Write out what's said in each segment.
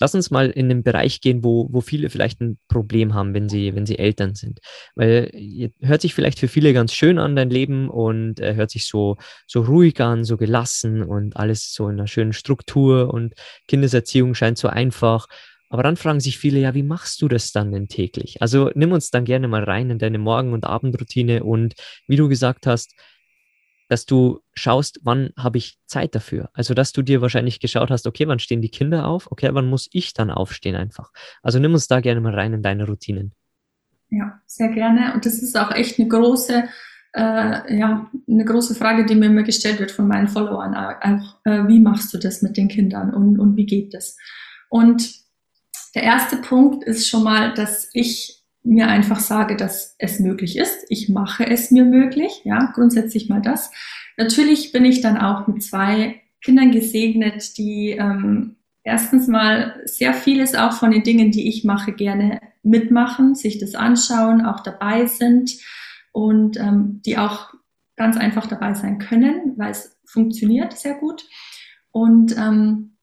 Lass uns mal in den Bereich gehen, wo, wo viele vielleicht ein Problem haben, wenn sie, wenn sie Eltern sind. Weil hört sich vielleicht für viele ganz schön an, dein Leben, und äh, hört sich so, so ruhig an, so gelassen und alles so in einer schönen Struktur und Kindeserziehung scheint so einfach. Aber dann fragen sich viele, ja, wie machst du das dann denn täglich? Also nimm uns dann gerne mal rein in deine Morgen- und Abendroutine und wie du gesagt hast, dass du schaust, wann habe ich Zeit dafür. Also, dass du dir wahrscheinlich geschaut hast, okay, wann stehen die Kinder auf? Okay, wann muss ich dann aufstehen einfach? Also, nimm uns da gerne mal rein in deine Routinen. Ja, sehr gerne. Und das ist auch echt eine große, äh, ja, eine große Frage, die mir immer gestellt wird von meinen Followern. Auch, äh, wie machst du das mit den Kindern und, und wie geht das? Und der erste Punkt ist schon mal, dass ich mir einfach sage, dass es möglich ist. Ich mache es mir möglich, ja, grundsätzlich mal das. Natürlich bin ich dann auch mit zwei Kindern gesegnet, die ähm, erstens mal sehr vieles auch von den Dingen, die ich mache, gerne mitmachen, sich das anschauen, auch dabei sind und ähm, die auch ganz einfach dabei sein können, weil es funktioniert sehr gut. Und ähm,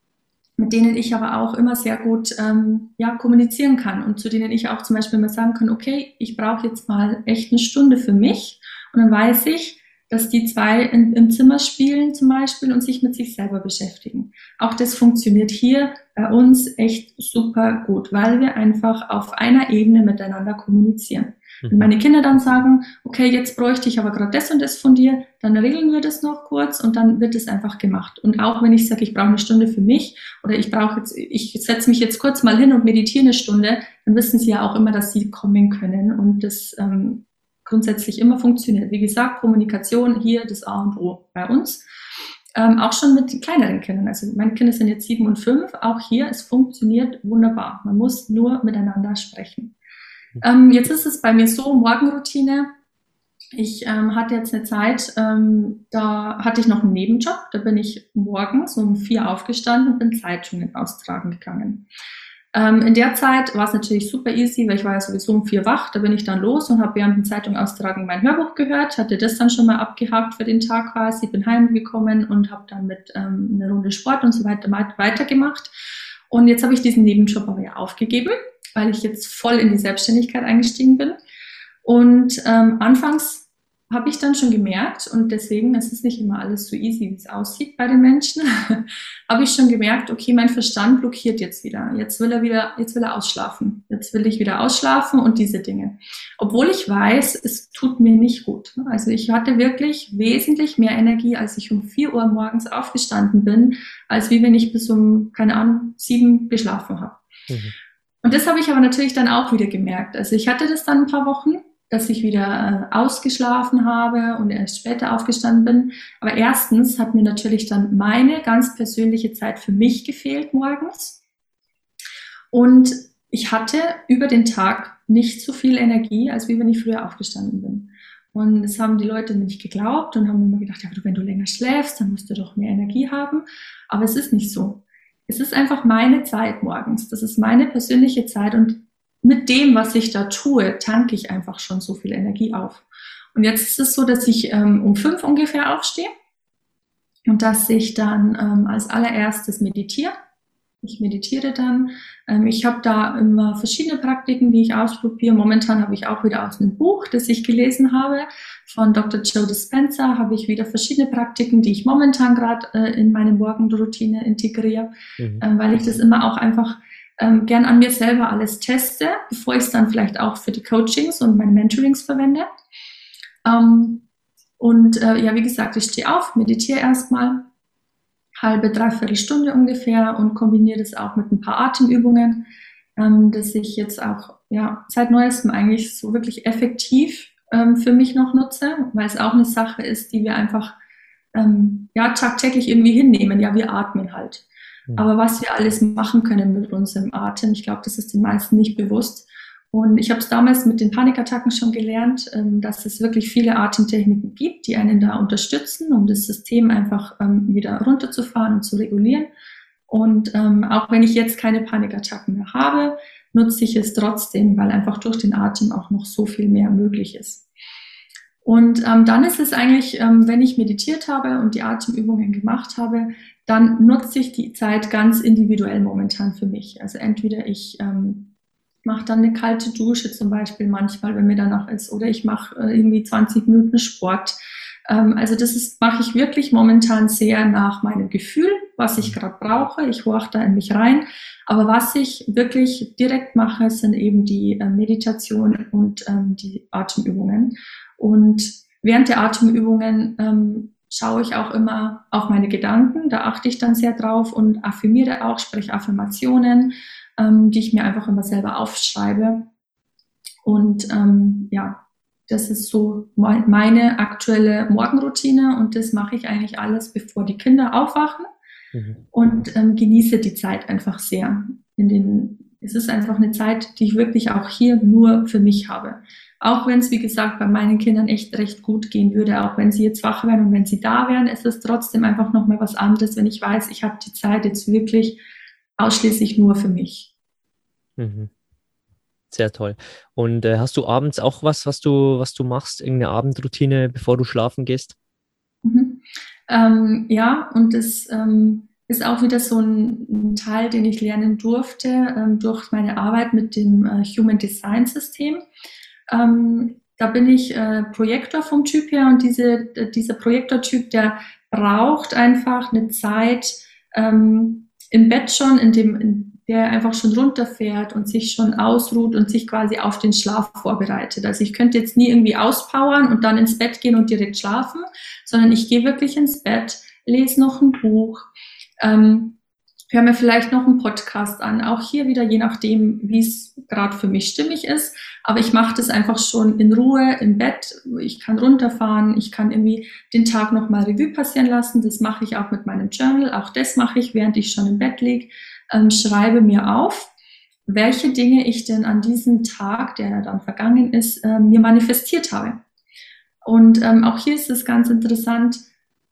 mit denen ich aber auch immer sehr gut ähm, ja, kommunizieren kann und zu denen ich auch zum Beispiel mal sagen kann, okay, ich brauche jetzt mal echt eine Stunde für mich und dann weiß ich, dass die zwei in, im Zimmer spielen zum Beispiel und sich mit sich selber beschäftigen. Auch das funktioniert hier bei uns echt super gut, weil wir einfach auf einer Ebene miteinander kommunizieren. Wenn mhm. meine Kinder dann sagen, okay, jetzt bräuchte ich aber gerade das und das von dir, dann regeln wir das noch kurz und dann wird es einfach gemacht. Und auch wenn ich sage, ich brauche eine Stunde für mich oder ich brauche jetzt, ich setze mich jetzt kurz mal hin und meditiere eine Stunde, dann wissen sie ja auch immer, dass sie kommen können und das ähm, grundsätzlich immer funktioniert. Wie gesagt, Kommunikation hier das A und O bei uns. Ähm, auch schon mit kleineren Kindern. Also meine Kinder sind jetzt sieben und fünf. Auch hier, es funktioniert wunderbar. Man muss nur miteinander sprechen. Ähm, jetzt ist es bei mir so, Morgenroutine. Ich ähm, hatte jetzt eine Zeit, ähm, da hatte ich noch einen Nebenjob. Da bin ich morgens um vier aufgestanden und bin Zeitungen austragen gegangen. Ähm, in der Zeit war es natürlich super easy, weil ich war ja sowieso um vier wach. Da bin ich dann los und habe während dem Zeitung austragen mein Hörbuch gehört, hatte das dann schon mal abgehakt für den Tag quasi, bin heimgekommen und habe dann mit ähm, einer Runde Sport und so weiter weitergemacht. Und jetzt habe ich diesen Nebenjob aber ja aufgegeben weil ich jetzt voll in die Selbstständigkeit eingestiegen bin. Und ähm, anfangs habe ich dann schon gemerkt, und deswegen es ist nicht immer alles so easy, wie es aussieht bei den Menschen, habe ich schon gemerkt, okay, mein Verstand blockiert jetzt wieder. Jetzt will er wieder, jetzt will er ausschlafen. Jetzt will ich wieder ausschlafen und diese Dinge. Obwohl ich weiß, es tut mir nicht gut. Also ich hatte wirklich wesentlich mehr Energie, als ich um vier Uhr morgens aufgestanden bin, als wie wenn ich bis um, keine Ahnung, sieben geschlafen habe. Mhm. Und das habe ich aber natürlich dann auch wieder gemerkt. Also ich hatte das dann ein paar Wochen, dass ich wieder äh, ausgeschlafen habe und erst später aufgestanden bin. Aber erstens hat mir natürlich dann meine ganz persönliche Zeit für mich gefehlt morgens. Und ich hatte über den Tag nicht so viel Energie, als wie wenn ich früher aufgestanden bin. Und das haben die Leute nicht geglaubt und haben immer gedacht, ja, wenn du länger schläfst, dann musst du doch mehr Energie haben. Aber es ist nicht so es ist einfach meine Zeit morgens. Das ist meine persönliche Zeit und mit dem, was ich da tue, tanke ich einfach schon so viel Energie auf. Und jetzt ist es so, dass ich ähm, um fünf ungefähr aufstehe und dass ich dann ähm, als allererstes meditiere. Ich meditiere dann. Ähm, ich habe da immer verschiedene Praktiken, die ich ausprobiere. Momentan habe ich auch wieder aus einem Buch, das ich gelesen habe, von Dr. Joe Dispenza, habe ich wieder verschiedene Praktiken, die ich momentan gerade äh, in meine Morgenroutine integriere, mhm. ähm, weil ich das immer auch einfach ähm, gern an mir selber alles teste, bevor ich es dann vielleicht auch für die Coachings und meine Mentorings verwende. Ähm, und äh, ja, wie gesagt, ich stehe auf, meditiere erstmal, halbe, dreiviertel Stunde ungefähr und kombiniere das auch mit ein paar Atemübungen, ähm, dass ich jetzt auch ja, seit neuestem eigentlich so wirklich effektiv ähm, für mich noch nutze, weil es auch eine Sache ist, die wir einfach ähm, ja, tagtäglich irgendwie hinnehmen. Ja, wir atmen halt. Mhm. Aber was wir alles machen können mit unserem Atem, ich glaube, das ist den meisten nicht bewusst. Und ich habe es damals mit den Panikattacken schon gelernt, ähm, dass es wirklich viele Atemtechniken gibt, die einen da unterstützen, um das System einfach ähm, wieder runterzufahren und zu regulieren. Und ähm, auch wenn ich jetzt keine Panikattacken mehr habe, nutze ich es trotzdem, weil einfach durch den Atem auch noch so viel mehr möglich ist. Und ähm, dann ist es eigentlich, ähm, wenn ich meditiert habe und die Atemübungen gemacht habe, dann nutze ich die Zeit ganz individuell momentan für mich. Also entweder ich ähm, mache dann eine kalte Dusche zum Beispiel manchmal, wenn mir danach ist, oder ich mache äh, irgendwie 20 Minuten Sport. Ähm, also das ist mache ich wirklich momentan sehr nach meinem Gefühl, was ich gerade brauche. Ich horche da in mich rein aber was ich wirklich direkt mache, sind eben die äh, Meditation und ähm, die Atemübungen. Und während der Atemübungen ähm, schaue ich auch immer auf meine Gedanken. Da achte ich dann sehr drauf und affirmiere auch, spreche Affirmationen, ähm, die ich mir einfach immer selber aufschreibe. Und ähm, ja, das ist so meine aktuelle Morgenroutine und das mache ich eigentlich alles, bevor die Kinder aufwachen mhm. und ähm, genieße die Zeit einfach sehr. In den, es ist einfach eine Zeit, die ich wirklich auch hier nur für mich habe. Auch wenn es, wie gesagt, bei meinen Kindern echt recht gut gehen würde, auch wenn sie jetzt wach wären und wenn sie da wären, ist es trotzdem einfach nochmal was anderes, wenn ich weiß, ich habe die Zeit jetzt wirklich ausschließlich nur für mich. Mhm. Sehr toll. Und äh, hast du abends auch was, was du, was du machst, irgendeine Abendroutine, bevor du schlafen gehst? Mhm. Ähm, ja, und das ähm, ist auch wieder so ein, ein, Teil, den ich lernen durfte ähm, durch meine Arbeit mit dem äh, Human Design System. Ähm, da bin ich äh, Projektor vom Typ her und diese, dieser Projektortyp, der braucht einfach eine Zeit ähm, im Bett schon, in dem, in der einfach schon runterfährt und sich schon ausruht und sich quasi auf den Schlaf vorbereitet. Also ich könnte jetzt nie irgendwie auspowern und dann ins Bett gehen und direkt schlafen, sondern ich gehe wirklich ins Bett, lese noch ein Buch, ähm, höre mir vielleicht noch einen Podcast an. Auch hier wieder, je nachdem, wie es gerade für mich stimmig ist. Aber ich mache das einfach schon in Ruhe im Bett. Ich kann runterfahren, ich kann irgendwie den Tag nochmal Revue passieren lassen. Das mache ich auch mit meinem Journal. Auch das mache ich, während ich schon im Bett liege ähm, schreibe mir auf, welche Dinge ich denn an diesem Tag, der dann vergangen ist, äh, mir manifestiert habe. Und ähm, auch hier ist es ganz interessant,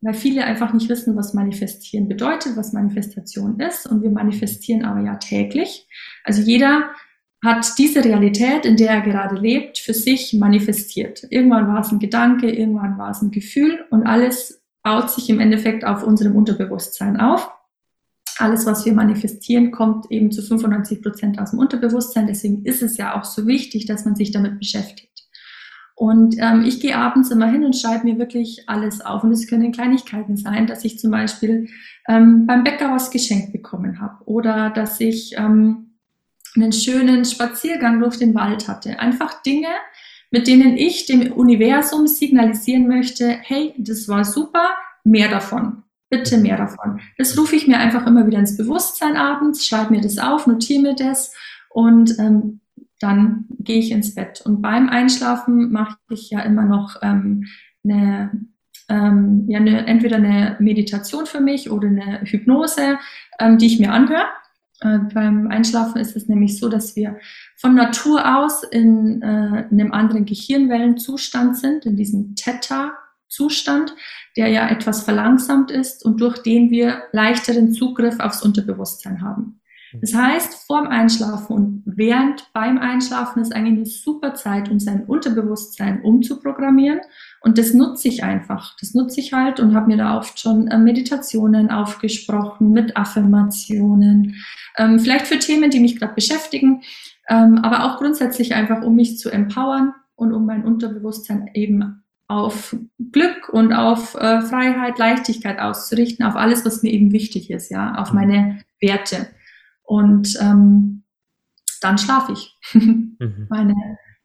weil viele einfach nicht wissen, was manifestieren bedeutet, was Manifestation ist. Und wir manifestieren aber ja täglich. Also jeder hat diese Realität, in der er gerade lebt, für sich manifestiert. Irgendwann war es ein Gedanke, irgendwann war es ein Gefühl und alles baut sich im Endeffekt auf unserem Unterbewusstsein auf alles, was wir manifestieren, kommt eben zu 95 Prozent aus dem Unterbewusstsein. Deswegen ist es ja auch so wichtig, dass man sich damit beschäftigt. Und ähm, ich gehe abends immer hin und schreibe mir wirklich alles auf. Und es können Kleinigkeiten sein, dass ich zum Beispiel ähm, beim Bäcker was geschenkt bekommen habe oder dass ich ähm, einen schönen Spaziergang durch den Wald hatte. Einfach Dinge, mit denen ich dem Universum signalisieren möchte, hey, das war super, mehr davon. Bitte mehr davon. Das rufe ich mir einfach immer wieder ins Bewusstsein abends, schreibe mir das auf, notiere mir das und ähm, dann gehe ich ins Bett. Und beim Einschlafen mache ich ja immer noch ähm, eine, ähm, ja, eine, entweder eine Meditation für mich oder eine Hypnose, ähm, die ich mir anhöre. Äh, beim Einschlafen ist es nämlich so, dass wir von Natur aus in, äh, in einem anderen Gehirnwellenzustand sind, in diesem Theta Zustand, der ja etwas verlangsamt ist und durch den wir leichteren Zugriff aufs Unterbewusstsein haben. Das heißt, vorm Einschlafen und während beim Einschlafen ist eigentlich eine super Zeit, um sein Unterbewusstsein umzuprogrammieren. Und das nutze ich einfach. Das nutze ich halt und habe mir da oft schon äh, Meditationen aufgesprochen mit Affirmationen. Ähm, vielleicht für Themen, die mich gerade beschäftigen, ähm, aber auch grundsätzlich einfach, um mich zu empowern und um mein Unterbewusstsein eben auf Glück und auf äh, Freiheit, Leichtigkeit auszurichten, auf alles, was mir eben wichtig ist, ja, auf mhm. meine Werte. Und ähm, dann schlafe ich mhm. meine,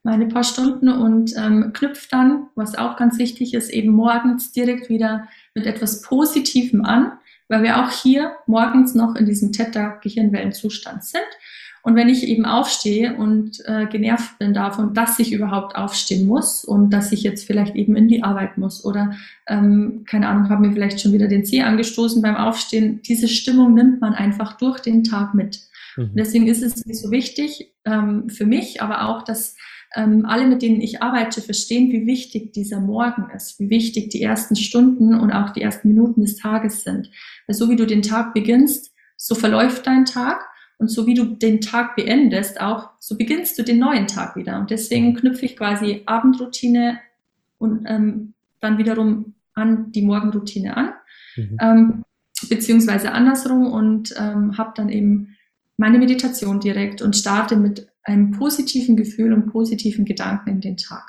meine paar Stunden und ähm, knüpfe dann, was auch ganz wichtig ist, eben morgens direkt wieder mit etwas Positivem an, weil wir auch hier morgens noch in diesem Theta-Gehirnwellenzustand sind. Und wenn ich eben aufstehe und äh, genervt bin davon, dass ich überhaupt aufstehen muss und dass ich jetzt vielleicht eben in die Arbeit muss oder ähm, keine Ahnung, habe mir vielleicht schon wieder den Zeh angestoßen beim Aufstehen, diese Stimmung nimmt man einfach durch den Tag mit. Mhm. Deswegen ist es so wichtig ähm, für mich, aber auch, dass ähm, alle, mit denen ich arbeite, verstehen, wie wichtig dieser Morgen ist, wie wichtig die ersten Stunden und auch die ersten Minuten des Tages sind. Weil so wie du den Tag beginnst, so verläuft dein Tag und so wie du den Tag beendest, auch so beginnst du den neuen Tag wieder. Und deswegen knüpfe ich quasi Abendroutine und ähm, dann wiederum an die Morgenroutine an, mhm. ähm, beziehungsweise andersrum und ähm, habe dann eben meine Meditation direkt und starte mit einem positiven Gefühl und positiven Gedanken in den Tag.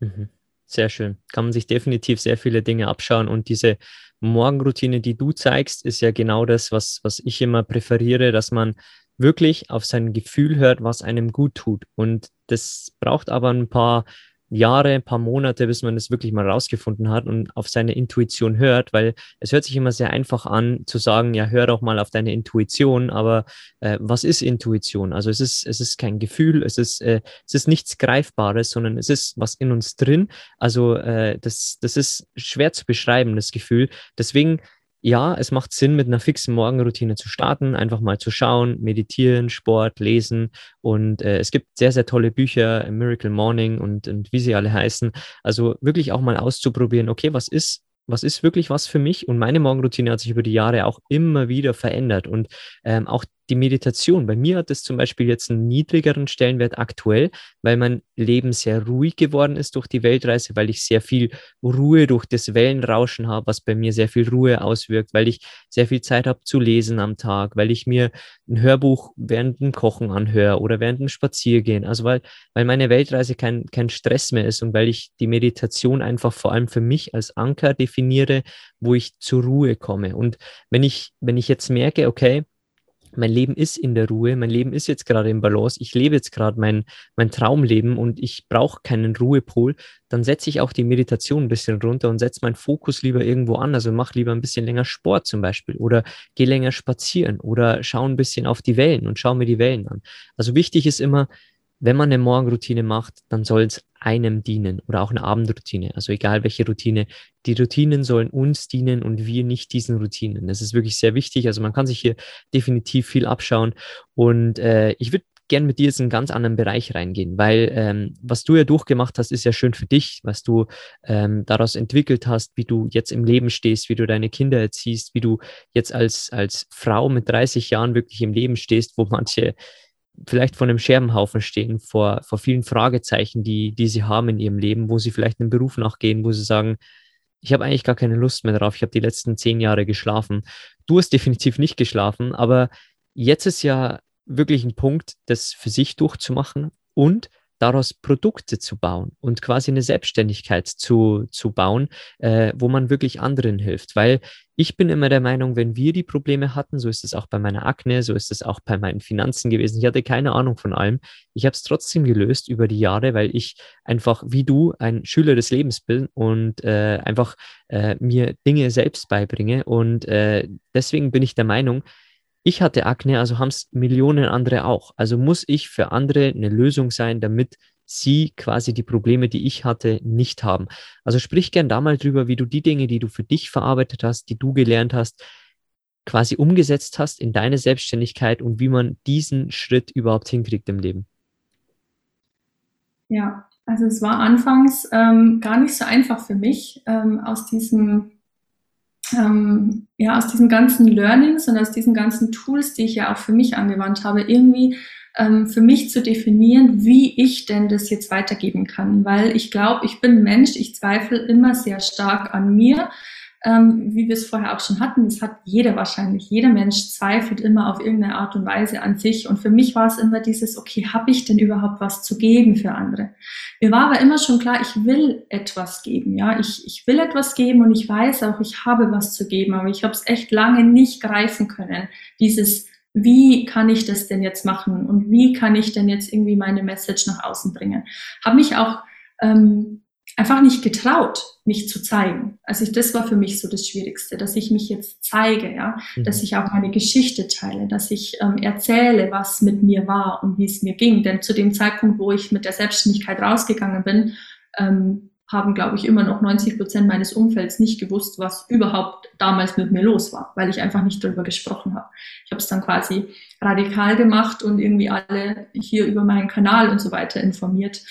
Mhm. Sehr schön. Kann man sich definitiv sehr viele Dinge abschauen und diese Morgenroutine, die du zeigst, ist ja genau das, was, was ich immer präferiere, dass man wirklich auf sein Gefühl hört, was einem gut tut. Und das braucht aber ein paar Jahre, ein paar Monate, bis man das wirklich mal rausgefunden hat und auf seine Intuition hört, weil es hört sich immer sehr einfach an zu sagen, ja, hör doch mal auf deine Intuition, aber äh, was ist Intuition? Also es ist, es ist kein Gefühl, es ist, äh, es ist nichts Greifbares, sondern es ist was in uns drin. Also äh, das, das ist schwer zu beschreiben, das Gefühl. Deswegen ja, es macht Sinn, mit einer fixen Morgenroutine zu starten, einfach mal zu schauen, meditieren, Sport, lesen. Und äh, es gibt sehr, sehr tolle Bücher, Miracle Morning und, und wie sie alle heißen. Also wirklich auch mal auszuprobieren, okay, was ist was ist wirklich was für mich? Und meine Morgenroutine hat sich über die Jahre auch immer wieder verändert. Und ähm, auch die Meditation. Bei mir hat es zum Beispiel jetzt einen niedrigeren Stellenwert aktuell, weil mein Leben sehr ruhig geworden ist durch die Weltreise, weil ich sehr viel Ruhe durch das Wellenrauschen habe, was bei mir sehr viel Ruhe auswirkt, weil ich sehr viel Zeit habe zu lesen am Tag, weil ich mir ein Hörbuch während dem Kochen anhöre oder während dem Spaziergehen. Also weil, weil meine Weltreise kein, kein Stress mehr ist und weil ich die Meditation einfach vor allem für mich als Anker definiere, wo ich zur Ruhe komme. Und wenn ich, wenn ich jetzt merke, okay, mein Leben ist in der Ruhe, mein Leben ist jetzt gerade im Balance, ich lebe jetzt gerade mein, mein Traumleben und ich brauche keinen Ruhepol, dann setze ich auch die Meditation ein bisschen runter und setze meinen Fokus lieber irgendwo an. Also mach lieber ein bisschen länger Sport zum Beispiel oder geh länger spazieren oder schau ein bisschen auf die Wellen und schau mir die Wellen an. Also wichtig ist immer, wenn man eine Morgenroutine macht, dann soll es einem dienen oder auch eine Abendroutine. Also egal welche Routine. Die Routinen sollen uns dienen und wir nicht diesen Routinen. Das ist wirklich sehr wichtig. Also man kann sich hier definitiv viel abschauen. Und äh, ich würde gern mit dir jetzt in einen ganz anderen Bereich reingehen, weil ähm, was du ja durchgemacht hast, ist ja schön für dich, was du ähm, daraus entwickelt hast, wie du jetzt im Leben stehst, wie du deine Kinder erziehst, wie du jetzt als, als Frau mit 30 Jahren wirklich im Leben stehst, wo manche vielleicht vor einem Scherbenhaufen stehen, vor, vor vielen Fragezeichen, die, die sie haben in ihrem Leben, wo sie vielleicht einem Beruf nachgehen, wo sie sagen, ich habe eigentlich gar keine Lust mehr drauf, ich habe die letzten zehn Jahre geschlafen. Du hast definitiv nicht geschlafen, aber jetzt ist ja wirklich ein Punkt, das für sich durchzumachen und daraus Produkte zu bauen und quasi eine Selbstständigkeit zu, zu bauen, äh, wo man wirklich anderen hilft. Weil ich bin immer der Meinung, wenn wir die Probleme hatten, so ist es auch bei meiner Akne, so ist es auch bei meinen Finanzen gewesen. Ich hatte keine Ahnung von allem. Ich habe es trotzdem gelöst über die Jahre, weil ich einfach wie du ein Schüler des Lebens bin und äh, einfach äh, mir Dinge selbst beibringe. Und äh, deswegen bin ich der Meinung, ich hatte Akne, also haben es Millionen andere auch. Also muss ich für andere eine Lösung sein, damit sie quasi die Probleme, die ich hatte, nicht haben. Also sprich gern da mal drüber, wie du die Dinge, die du für dich verarbeitet hast, die du gelernt hast, quasi umgesetzt hast in deine Selbstständigkeit und wie man diesen Schritt überhaupt hinkriegt im Leben. Ja, also es war anfangs ähm, gar nicht so einfach für mich, ähm, aus diesem ähm, ja, aus diesen ganzen Learnings und aus diesen ganzen Tools, die ich ja auch für mich angewandt habe, irgendwie ähm, für mich zu definieren, wie ich denn das jetzt weitergeben kann. Weil ich glaube, ich bin Mensch, ich zweifle immer sehr stark an mir ähm, wie wir es vorher auch schon hatten, das hat jeder wahrscheinlich. Jeder Mensch zweifelt immer auf irgendeine Art und Weise an sich. Und für mich war es immer dieses, okay, habe ich denn überhaupt was zu geben für andere? Mir war aber immer schon klar, ich will etwas geben. Ja, ich, ich will etwas geben und ich weiß auch, ich habe was zu geben. Aber ich habe es echt lange nicht greifen können. Dieses wie kann ich das denn jetzt machen und wie kann ich denn jetzt irgendwie meine Message nach außen bringen. Habe mich auch ähm, einfach nicht getraut, mich zu zeigen. Also ich, das war für mich so das Schwierigste, dass ich mich jetzt zeige, ja, mhm. dass ich auch meine Geschichte teile, dass ich ähm, erzähle, was mit mir war und wie es mir ging. Denn zu dem Zeitpunkt, wo ich mit der Selbstständigkeit rausgegangen bin, ähm, haben, glaube ich, immer noch 90 Prozent meines Umfelds nicht gewusst, was überhaupt damals mit mir los war, weil ich einfach nicht darüber gesprochen habe. Ich habe es dann quasi radikal gemacht und irgendwie alle hier über meinen Kanal und so weiter informiert.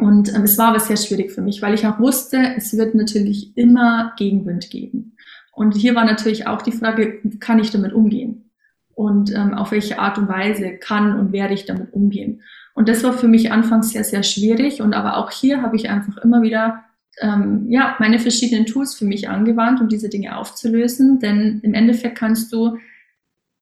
Und ähm, es war aber sehr schwierig für mich, weil ich auch wusste, es wird natürlich immer Gegenwind geben. Und hier war natürlich auch die Frage, kann ich damit umgehen? Und ähm, auf welche Art und Weise kann und werde ich damit umgehen? Und das war für mich anfangs sehr, sehr schwierig. Und aber auch hier habe ich einfach immer wieder ähm, ja, meine verschiedenen Tools für mich angewandt, um diese Dinge aufzulösen. Denn im Endeffekt kannst du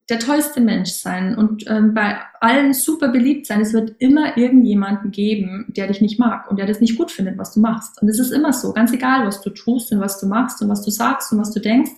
der tollste Mensch sein und ähm, bei allen super beliebt sein. Es wird immer irgendjemanden geben, der dich nicht mag und der das nicht gut findet, was du machst. Und es ist immer so, ganz egal, was du tust und was du machst und was du sagst und was du denkst.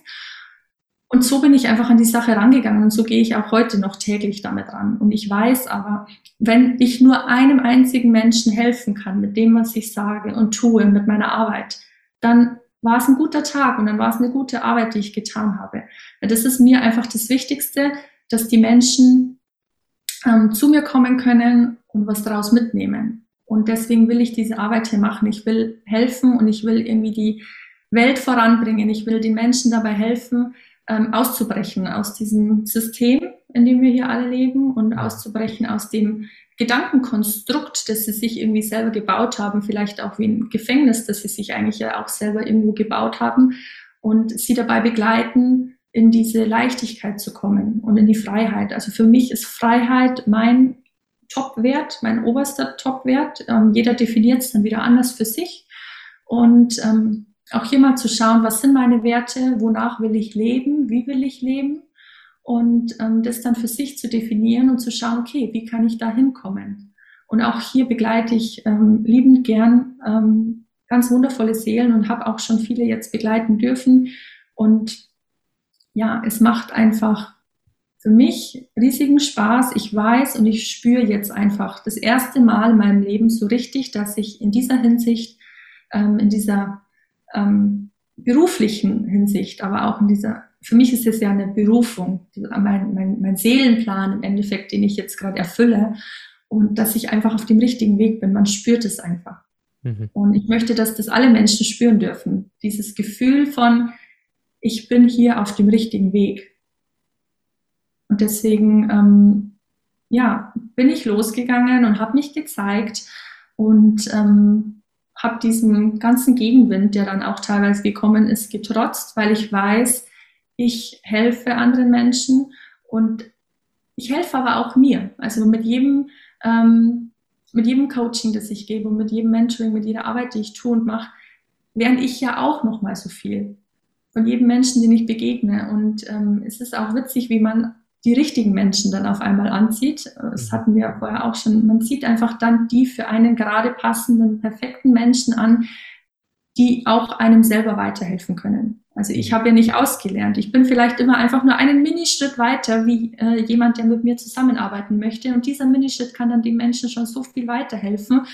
Und so bin ich einfach an die Sache rangegangen und so gehe ich auch heute noch täglich damit ran. Und ich weiß aber, wenn ich nur einem einzigen Menschen helfen kann mit dem, was ich sage und tue, mit meiner Arbeit, dann war es ein guter Tag und dann war es eine gute Arbeit, die ich getan habe. Das ist mir einfach das Wichtigste, dass die Menschen ähm, zu mir kommen können und was daraus mitnehmen. Und deswegen will ich diese Arbeit hier machen. Ich will helfen und ich will irgendwie die Welt voranbringen. Ich will den Menschen dabei helfen, ähm, auszubrechen aus diesem System, in dem wir hier alle leben und auszubrechen aus dem Gedankenkonstrukt, das sie sich irgendwie selber gebaut haben, vielleicht auch wie ein Gefängnis, das sie sich eigentlich ja auch selber irgendwo gebaut haben und sie dabei begleiten, in diese Leichtigkeit zu kommen und in die Freiheit. Also für mich ist Freiheit mein Topwert, mein oberster Topwert. Ähm, jeder definiert es dann wieder anders für sich. Und ähm, auch hier mal zu schauen, was sind meine Werte, wonach will ich leben, wie will ich leben und ähm, das dann für sich zu definieren und zu schauen, okay, wie kann ich da hinkommen? Und auch hier begleite ich ähm, liebend gern ähm, ganz wundervolle Seelen und habe auch schon viele jetzt begleiten dürfen. Und ja, es macht einfach für mich riesigen Spaß. Ich weiß und ich spüre jetzt einfach das erste Mal in meinem Leben so richtig, dass ich in dieser Hinsicht, ähm, in dieser ähm, beruflichen Hinsicht, aber auch in dieser, für mich ist es ja eine Berufung, mein, mein, mein Seelenplan im Endeffekt, den ich jetzt gerade erfülle und dass ich einfach auf dem richtigen Weg bin. Man spürt es einfach. Mhm. Und ich möchte, dass das alle Menschen spüren dürfen. Dieses Gefühl von, ich bin hier auf dem richtigen Weg. Und deswegen, ähm, ja, bin ich losgegangen und habe mich gezeigt und ähm, habe diesen ganzen Gegenwind, der dann auch teilweise gekommen ist, getrotzt, weil ich weiß, ich helfe anderen Menschen und ich helfe aber auch mir. Also mit jedem, ähm, mit jedem Coaching, das ich gebe und mit jedem Mentoring, mit jeder Arbeit, die ich tue und mache, lerne ich ja auch noch mal so viel von jedem Menschen, den ich begegne. Und ähm, es ist auch witzig, wie man die richtigen Menschen dann auf einmal anzieht. Das mhm. hatten wir vorher auch schon. Man zieht einfach dann die für einen gerade passenden, perfekten Menschen an, die auch einem selber weiterhelfen können. Also ich mhm. habe ja nicht ausgelernt. Ich bin vielleicht immer einfach nur einen Minischritt weiter wie äh, jemand, der mit mir zusammenarbeiten möchte. Und dieser Minischritt kann dann dem Menschen schon so viel weiterhelfen.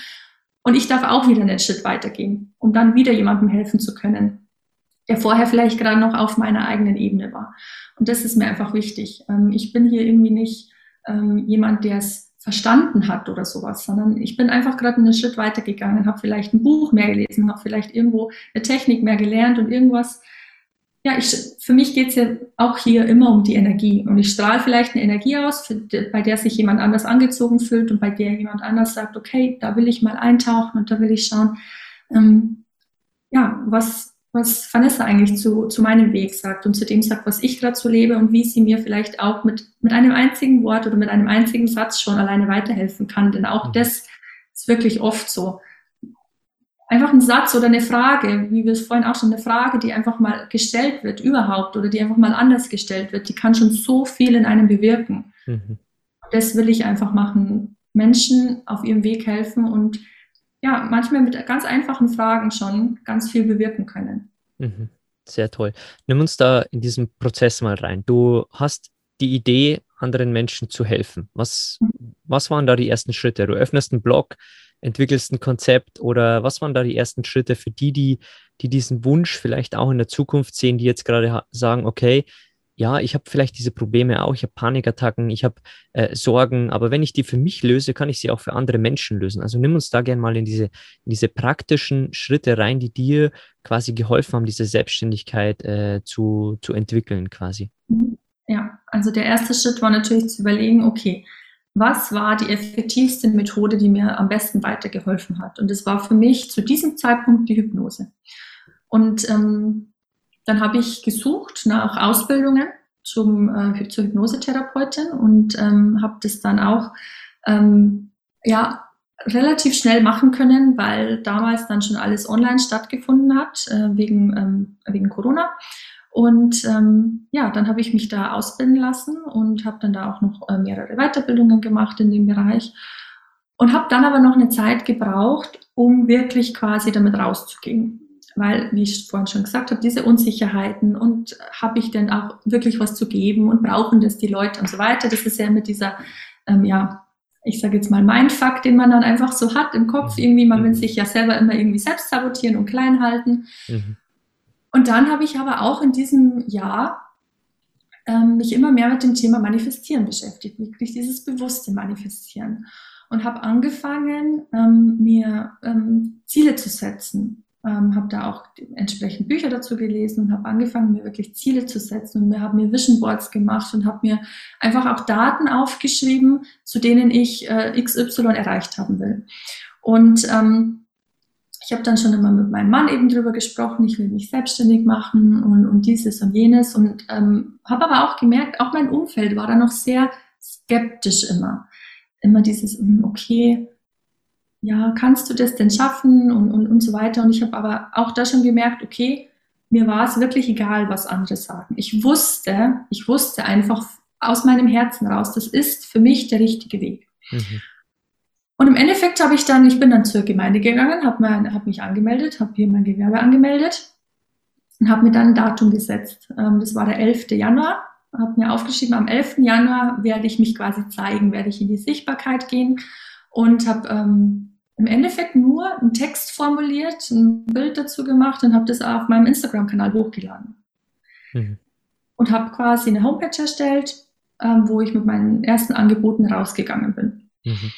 Und ich darf auch wieder einen Schritt weitergehen, um dann wieder jemandem helfen zu können der vorher vielleicht gerade noch auf meiner eigenen Ebene war. Und das ist mir einfach wichtig. Ähm, ich bin hier irgendwie nicht ähm, jemand, der es verstanden hat oder sowas, sondern ich bin einfach gerade einen Schritt weitergegangen, habe vielleicht ein Buch mehr gelesen, habe vielleicht irgendwo eine Technik mehr gelernt und irgendwas. Ja, ich, für mich geht es ja auch hier immer um die Energie. Und ich strahle vielleicht eine Energie aus, für, bei der sich jemand anders angezogen fühlt und bei der jemand anders sagt, okay, da will ich mal eintauchen und da will ich schauen, ähm, ja, was, was Vanessa eigentlich zu, zu meinem Weg sagt und zu dem sagt, was ich gerade so lebe und wie sie mir vielleicht auch mit, mit einem einzigen Wort oder mit einem einzigen Satz schon alleine weiterhelfen kann. Denn auch mhm. das ist wirklich oft so. Einfach ein Satz oder eine Frage, wie wir es vorhin auch schon, eine Frage, die einfach mal gestellt wird überhaupt oder die einfach mal anders gestellt wird, die kann schon so viel in einem bewirken. Mhm. Das will ich einfach machen. Menschen auf ihrem Weg helfen und ja, manchmal mit ganz einfachen Fragen schon ganz viel bewirken können. Mhm. Sehr toll. Nimm uns da in diesen Prozess mal rein. Du hast die Idee anderen Menschen zu helfen? Was, was waren da die ersten Schritte? Du öffnest einen Blog, entwickelst ein Konzept oder was waren da die ersten Schritte für die, die, die diesen Wunsch vielleicht auch in der Zukunft sehen, die jetzt gerade sagen, okay, ja, ich habe vielleicht diese Probleme auch, ich habe Panikattacken, ich habe äh, Sorgen, aber wenn ich die für mich löse, kann ich sie auch für andere Menschen lösen. Also nimm uns da gerne mal in diese, in diese praktischen Schritte rein, die dir quasi geholfen haben, diese Selbstständigkeit äh, zu, zu entwickeln quasi. Ja, also der erste Schritt war natürlich zu überlegen, okay, was war die effektivste Methode, die mir am besten weitergeholfen hat? Und es war für mich zu diesem Zeitpunkt die Hypnose. Und ähm, dann habe ich gesucht nach Ausbildungen zum, äh, zur Hypnosetherapeutin und ähm, habe das dann auch ähm, ja, relativ schnell machen können, weil damals dann schon alles online stattgefunden hat, äh, wegen, ähm, wegen Corona. Und ähm, ja, dann habe ich mich da ausbilden lassen und habe dann da auch noch äh, mehrere Weiterbildungen gemacht in dem Bereich und habe dann aber noch eine Zeit gebraucht, um wirklich quasi damit rauszugehen weil, wie ich vorhin schon gesagt habe, diese Unsicherheiten und habe ich denn auch wirklich was zu geben und brauchen das die Leute und so weiter. Das ist ja mit dieser, ähm, ja, ich sage jetzt mal Mindfuck, den man dann einfach so hat im Kopf. Mhm. Irgendwie, man will mhm. sich ja selber immer irgendwie selbst sabotieren und klein halten. Mhm. Und dann habe ich aber auch in diesem Jahr ähm, mich immer mehr mit dem Thema Manifestieren beschäftigt, wirklich dieses bewusste Manifestieren. Und habe angefangen, ähm, mir ähm, Ziele zu setzen ähm, habe da auch entsprechend Bücher dazu gelesen und habe angefangen, mir wirklich Ziele zu setzen und mir habe mir Vision Boards gemacht und habe mir einfach auch Daten aufgeschrieben, zu denen ich äh, XY erreicht haben will. Und ähm, ich habe dann schon immer mit meinem Mann eben drüber gesprochen, ich will mich selbstständig machen und, und dieses und jenes und ähm, habe aber auch gemerkt, auch mein Umfeld war da noch sehr skeptisch immer. Immer dieses, hm, okay, ja, kannst du das denn schaffen und, und, und so weiter. Und ich habe aber auch da schon gemerkt, okay, mir war es wirklich egal, was andere sagen. Ich wusste, ich wusste einfach aus meinem Herzen raus, das ist für mich der richtige Weg. Mhm. Und im Endeffekt habe ich dann, ich bin dann zur Gemeinde gegangen, habe hab mich angemeldet, habe hier mein Gewerbe angemeldet und habe mir dann ein Datum gesetzt. Ähm, das war der 11. Januar, habe mir aufgeschrieben, am 11. Januar werde ich mich quasi zeigen, werde ich in die Sichtbarkeit gehen und habe ähm, im Endeffekt nur einen Text formuliert, ein Bild dazu gemacht und habe das auf meinem Instagram-Kanal hochgeladen. Mhm. Und habe quasi eine Homepage erstellt, ähm, wo ich mit meinen ersten Angeboten rausgegangen bin. Mhm.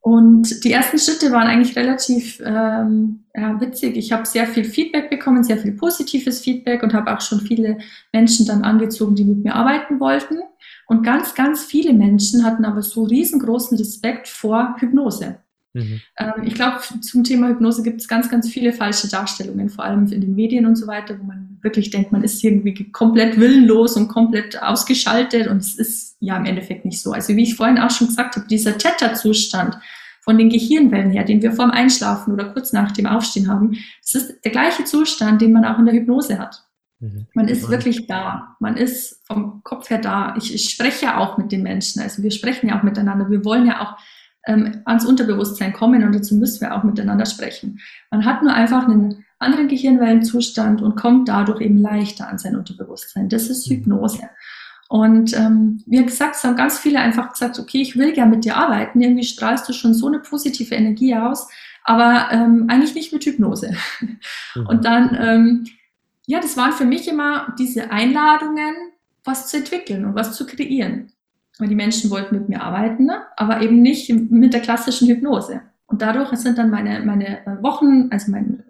Und die ersten Schritte waren eigentlich relativ ähm, ja, witzig. Ich habe sehr viel Feedback bekommen, sehr viel positives Feedback und habe auch schon viele Menschen dann angezogen, die mit mir arbeiten wollten. Und ganz, ganz viele Menschen hatten aber so riesengroßen Respekt vor Hypnose. Mhm. Ähm, ich glaube, zum Thema Hypnose gibt es ganz, ganz viele falsche Darstellungen, vor allem in den Medien und so weiter, wo man wirklich denkt, man ist irgendwie komplett willenlos und komplett ausgeschaltet und es ist ja im Endeffekt nicht so. Also wie ich vorhin auch schon gesagt habe, dieser Theta-Zustand von den Gehirnwellen her, den wir vorm Einschlafen oder kurz nach dem Aufstehen haben, das ist der gleiche Zustand, den man auch in der Hypnose hat. Mhm. Man ist wirklich da. Man ist vom Kopf her da. Ich, ich spreche ja auch mit den Menschen. Also wir sprechen ja auch miteinander. Wir wollen ja auch ähm, ans Unterbewusstsein kommen und dazu müssen wir auch miteinander sprechen. Man hat nur einfach einen anderen Gehirnwellenzustand und kommt dadurch eben leichter an sein Unterbewusstsein. Das ist mhm. Hypnose. Und ähm, wie gesagt, es haben ganz viele einfach gesagt, okay, ich will gern mit dir arbeiten. Irgendwie strahlst du schon so eine positive Energie aus, aber ähm, eigentlich nicht mit Hypnose. Mhm. Und dann, ähm, ja, das waren für mich immer diese Einladungen, was zu entwickeln und was zu kreieren weil die Menschen wollten mit mir arbeiten, ne? aber eben nicht mit der klassischen Hypnose. Und dadurch sind dann meine, meine äh, Wochen, also mein,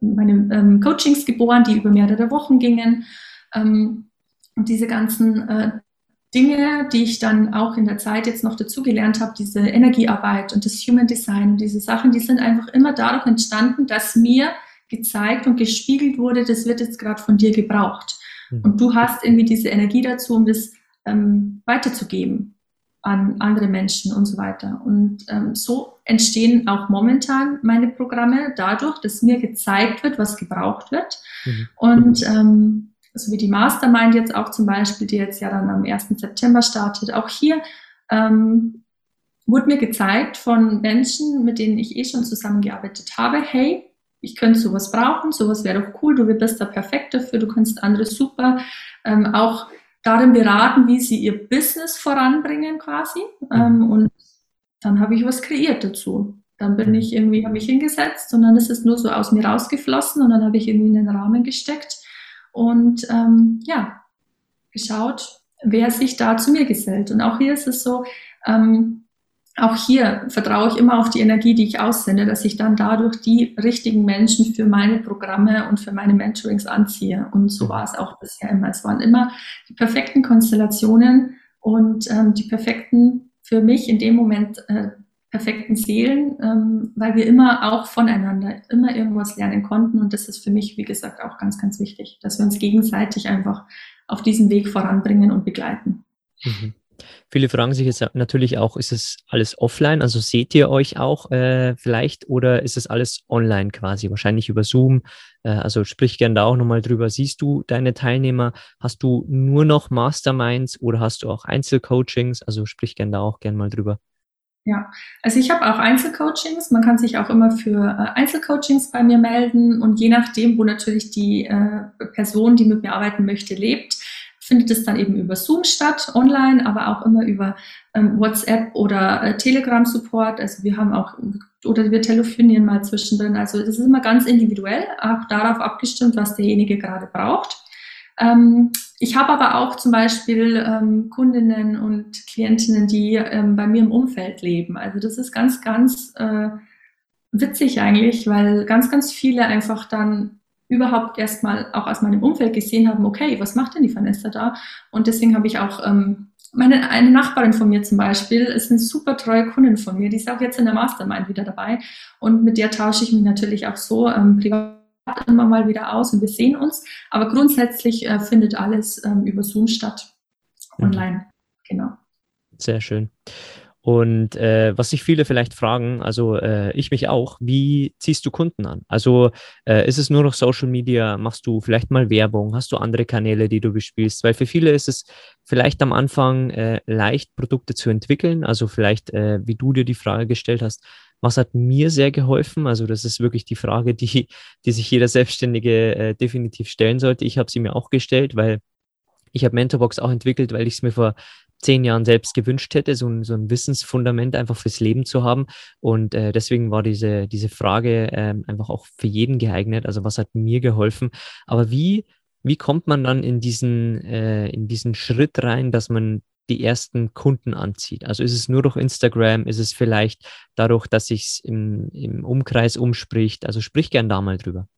meine ähm, Coachings geboren, die über mehrere Wochen gingen. Ähm, und diese ganzen äh, Dinge, die ich dann auch in der Zeit jetzt noch dazugelernt habe, diese Energiearbeit und das Human Design und diese Sachen, die sind einfach immer dadurch entstanden, dass mir gezeigt und gespiegelt wurde, das wird jetzt gerade von dir gebraucht. Mhm. Und du hast irgendwie diese Energie dazu, um das ähm, weiterzugeben an andere Menschen und so weiter. Und ähm, so entstehen auch momentan meine Programme dadurch, dass mir gezeigt wird, was gebraucht wird. Mhm. Und ähm, so wie die Mastermind jetzt auch zum Beispiel, die jetzt ja dann am 1. September startet, auch hier ähm, wurde mir gezeigt von Menschen, mit denen ich eh schon zusammengearbeitet habe, hey, ich könnte sowas brauchen, sowas wäre doch cool, du bist da perfekt dafür, du kannst andere super ähm, auch darin beraten, wie sie ihr Business voranbringen quasi. Ähm, und dann habe ich was kreiert dazu. Dann bin ich irgendwie, habe mich hingesetzt und dann ist es nur so aus mir rausgeflossen und dann habe ich irgendwie in den Rahmen gesteckt und ähm, ja, geschaut, wer sich da zu mir gesellt. Und auch hier ist es so, ähm, auch hier vertraue ich immer auf die Energie, die ich aussende, dass ich dann dadurch die richtigen Menschen für meine Programme und für meine Mentorings anziehe. Und so war es auch bisher immer. Es waren immer die perfekten Konstellationen und ähm, die perfekten, für mich in dem Moment äh, perfekten Seelen, ähm, weil wir immer auch voneinander immer irgendwas lernen konnten. Und das ist für mich, wie gesagt, auch ganz, ganz wichtig, dass wir uns gegenseitig einfach auf diesem Weg voranbringen und begleiten. Mhm. Viele fragen sich jetzt natürlich auch, ist es alles offline? Also seht ihr euch auch äh, vielleicht oder ist es alles online quasi? Wahrscheinlich über Zoom. Äh, also sprich gern da auch nochmal drüber. Siehst du deine Teilnehmer? Hast du nur noch Masterminds oder hast du auch Einzelcoachings? Also sprich gern da auch gern mal drüber. Ja, also ich habe auch Einzelcoachings. Man kann sich auch immer für äh, Einzelcoachings bei mir melden und je nachdem, wo natürlich die äh, Person, die mit mir arbeiten möchte, lebt, findet es dann eben über Zoom statt, online, aber auch immer über ähm, WhatsApp oder äh, Telegram-Support. Also wir haben auch, oder wir telefonieren mal zwischendrin. Also das ist immer ganz individuell, auch darauf abgestimmt, was derjenige gerade braucht. Ähm, ich habe aber auch zum Beispiel ähm, Kundinnen und Klientinnen, die ähm, bei mir im Umfeld leben. Also das ist ganz, ganz äh, witzig eigentlich, weil ganz, ganz viele einfach dann überhaupt erstmal auch aus meinem Umfeld gesehen haben, okay, was macht denn die Vanessa da? Und deswegen habe ich auch ähm, meine eine Nachbarin von mir zum Beispiel ist eine super treue Kundin von mir, die ist auch jetzt in der Mastermind wieder dabei und mit der tausche ich mich natürlich auch so ähm, privat immer mal wieder aus und wir sehen uns, aber grundsätzlich äh, findet alles ähm, über Zoom statt, mhm. online, mhm. genau. Sehr schön. Und äh, was sich viele vielleicht fragen, also äh, ich mich auch, wie ziehst du Kunden an? Also äh, ist es nur noch Social Media? Machst du vielleicht mal Werbung? Hast du andere Kanäle, die du bespielst? Weil für viele ist es vielleicht am Anfang äh, leicht, Produkte zu entwickeln. Also vielleicht, äh, wie du dir die Frage gestellt hast, was hat mir sehr geholfen? Also das ist wirklich die Frage, die, die sich jeder Selbstständige äh, definitiv stellen sollte. Ich habe sie mir auch gestellt, weil ich habe Mentorbox auch entwickelt, weil ich es mir vor zehn Jahren selbst gewünscht hätte, so ein, so ein Wissensfundament einfach fürs Leben zu haben. Und äh, deswegen war diese, diese Frage äh, einfach auch für jeden geeignet. Also was hat mir geholfen? Aber wie, wie kommt man dann in diesen, äh, in diesen Schritt rein, dass man die ersten Kunden anzieht? Also ist es nur durch Instagram? Ist es vielleicht dadurch, dass sich im, im Umkreis umspricht? Also sprich gern da mal drüber.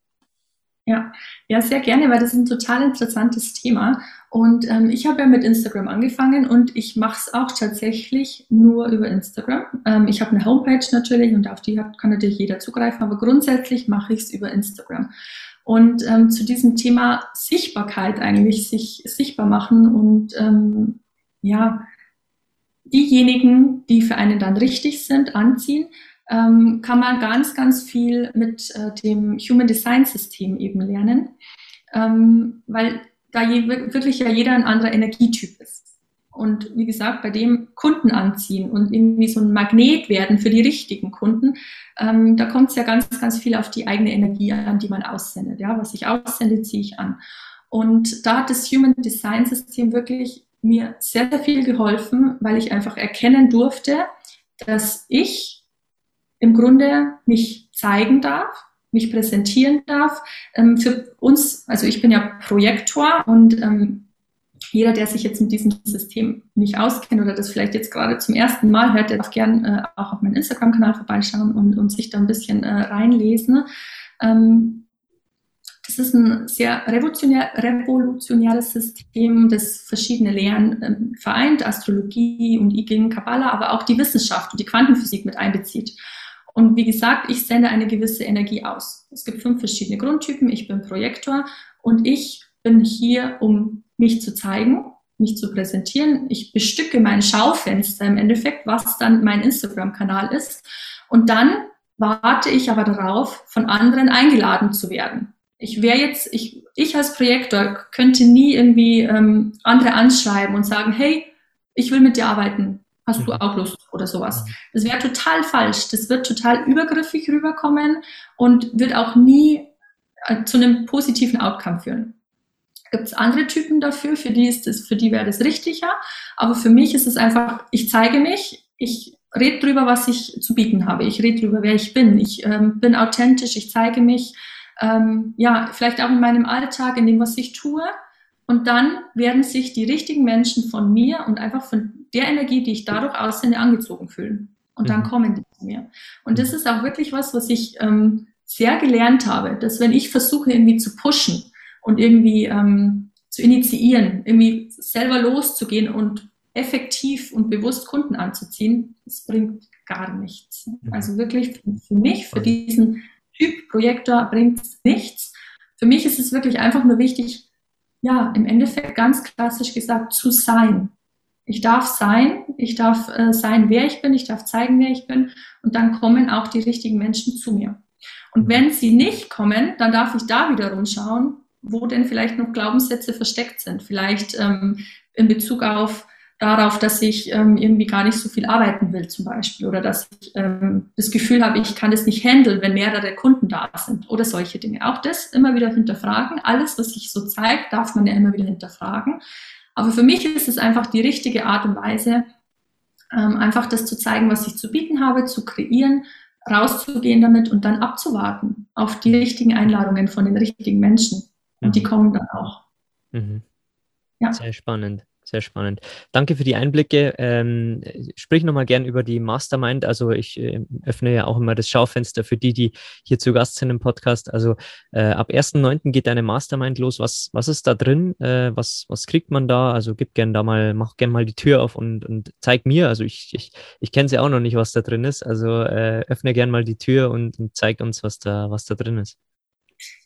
Ja, ja, sehr gerne, weil das ist ein total interessantes Thema. Und ähm, ich habe ja mit Instagram angefangen und ich mache es auch tatsächlich nur über Instagram. Ähm, ich habe eine Homepage natürlich und auf die hat, kann natürlich jeder zugreifen, aber grundsätzlich mache ich es über Instagram. Und ähm, zu diesem Thema Sichtbarkeit eigentlich, sich sichtbar machen und ähm, ja, diejenigen, die für einen dann richtig sind, anziehen ähm, kann man ganz, ganz viel mit äh, dem Human Design System eben lernen, ähm, weil da je, wirklich ja jeder ein anderer Energietyp ist. Und wie gesagt, bei dem Kunden anziehen und irgendwie so ein Magnet werden für die richtigen Kunden, ähm, da kommt es ja ganz, ganz viel auf die eigene Energie an, die man aussendet. Ja, was ich aussende, ziehe ich an. Und da hat das Human Design System wirklich mir sehr, sehr viel geholfen, weil ich einfach erkennen durfte, dass ich im Grunde mich zeigen darf, mich präsentieren darf. Ähm, für uns, also ich bin ja Projektor und ähm, jeder, der sich jetzt mit diesem System nicht auskennt oder das vielleicht jetzt gerade zum ersten Mal hört, der darf gern äh, auch auf meinen Instagram-Kanal vorbeischauen und, und sich da ein bisschen äh, reinlesen. Ähm, das ist ein sehr revolutionär, revolutionäres System, das verschiedene Lehren ähm, vereint, Astrologie und I Ching, Kabbalah, aber auch die Wissenschaft und die Quantenphysik mit einbezieht. Und wie gesagt, ich sende eine gewisse Energie aus. Es gibt fünf verschiedene Grundtypen. Ich bin Projektor und ich bin hier, um mich zu zeigen, mich zu präsentieren. Ich bestücke mein Schaufenster im Endeffekt, was dann mein Instagram-Kanal ist. Und dann warte ich aber darauf, von anderen eingeladen zu werden. Ich wäre jetzt, ich, ich als Projektor könnte nie irgendwie ähm, andere anschreiben und sagen, hey, ich will mit dir arbeiten. Hast du mhm. auch Lust oder sowas? Mhm. Das wäre total falsch. Das wird total übergriffig rüberkommen und wird auch nie äh, zu einem positiven Outcome führen. Gibt es andere Typen dafür, für die ist es, für die wäre das richtiger. Aber für mich ist es einfach, ich zeige mich, ich rede drüber, was ich zu bieten habe. Ich rede drüber, wer ich bin. Ich ähm, bin authentisch, ich zeige mich, ähm, ja, vielleicht auch in meinem Alltag, in dem, was ich tue. Und dann werden sich die richtigen Menschen von mir und einfach von der Energie, die ich dadurch aussende, angezogen fühlen. Und dann mhm. kommen die zu mir. Und das ist auch wirklich was, was ich ähm, sehr gelernt habe, dass wenn ich versuche, irgendwie zu pushen und irgendwie ähm, zu initiieren, irgendwie selber loszugehen und effektiv und bewusst Kunden anzuziehen, das bringt gar nichts. Mhm. Also wirklich für mich, für diesen Typ Projektor bringt es nichts. Für mich ist es wirklich einfach nur wichtig, ja, im Endeffekt ganz klassisch gesagt, zu sein. Ich darf sein, ich darf äh, sein, wer ich bin, ich darf zeigen, wer ich bin und dann kommen auch die richtigen Menschen zu mir. Und mhm. wenn sie nicht kommen, dann darf ich da wiederum schauen, wo denn vielleicht noch Glaubenssätze versteckt sind. Vielleicht ähm, in Bezug auf darauf, dass ich ähm, irgendwie gar nicht so viel arbeiten will zum Beispiel oder dass ich ähm, das Gefühl habe, ich kann es nicht handeln, wenn mehrere Kunden da sind oder solche Dinge. Auch das immer wieder hinterfragen. Alles, was sich so zeigt, darf man ja immer wieder hinterfragen. Aber für mich ist es einfach die richtige Art und Weise, ähm, einfach das zu zeigen, was ich zu bieten habe, zu kreieren, rauszugehen damit und dann abzuwarten auf die richtigen Einladungen von den richtigen Menschen. Und die mhm. kommen dann auch. Mhm. Ja. Sehr spannend. Sehr spannend. Danke für die Einblicke. Ähm, sprich nochmal gern über die Mastermind. Also ich äh, öffne ja auch immer das Schaufenster für die, die hier zu Gast sind im Podcast. Also äh, ab 1.9. geht deine Mastermind los. Was, was ist da drin? Äh, was, was kriegt man da? Also gib gern da mal, mach gern mal die Tür auf und, und zeig mir. Also ich, ich, ich kenne sie auch noch nicht, was da drin ist. Also äh, öffne gern mal die Tür und, und zeig uns, was da, was da drin ist.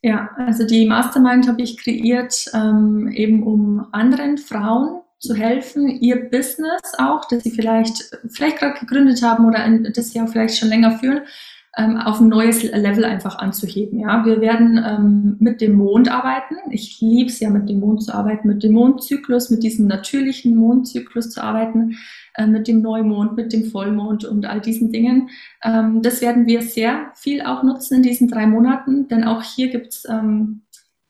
Ja, also die Mastermind habe ich kreiert, ähm, eben um anderen Frauen zu helfen, ihr Business auch, das sie vielleicht, vielleicht gerade gegründet haben oder ein, das sie auch vielleicht schon länger führen, ähm, auf ein neues Level einfach anzuheben. Ja, wir werden ähm, mit dem Mond arbeiten. Ich liebe es ja, mit dem Mond zu arbeiten, mit dem Mondzyklus, mit diesem natürlichen Mondzyklus zu arbeiten, äh, mit dem Neumond, mit dem Vollmond und all diesen Dingen. Ähm, das werden wir sehr viel auch nutzen in diesen drei Monaten, denn auch hier gibt's ähm,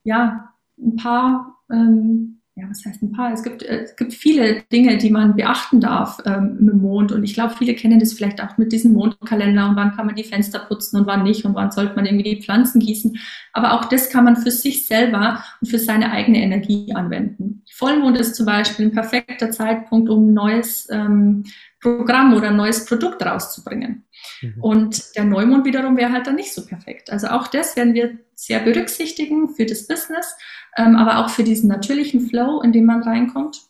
ja ein paar ähm, ja, was heißt ein paar? Es gibt, äh, es gibt viele Dinge, die man beachten darf ähm, dem Mond. Und ich glaube, viele kennen das vielleicht auch mit diesem Mondkalender und wann kann man die Fenster putzen und wann nicht und wann sollte man irgendwie die Pflanzen gießen. Aber auch das kann man für sich selber und für seine eigene Energie anwenden. Vollmond ist zum Beispiel ein perfekter Zeitpunkt, um ein neues ähm, Programm oder ein neues Produkt rauszubringen. Mhm. Und der Neumond wiederum wäre halt dann nicht so perfekt. Also auch das werden wir sehr berücksichtigen für das Business ähm, aber auch für diesen natürlichen Flow, in den man reinkommt.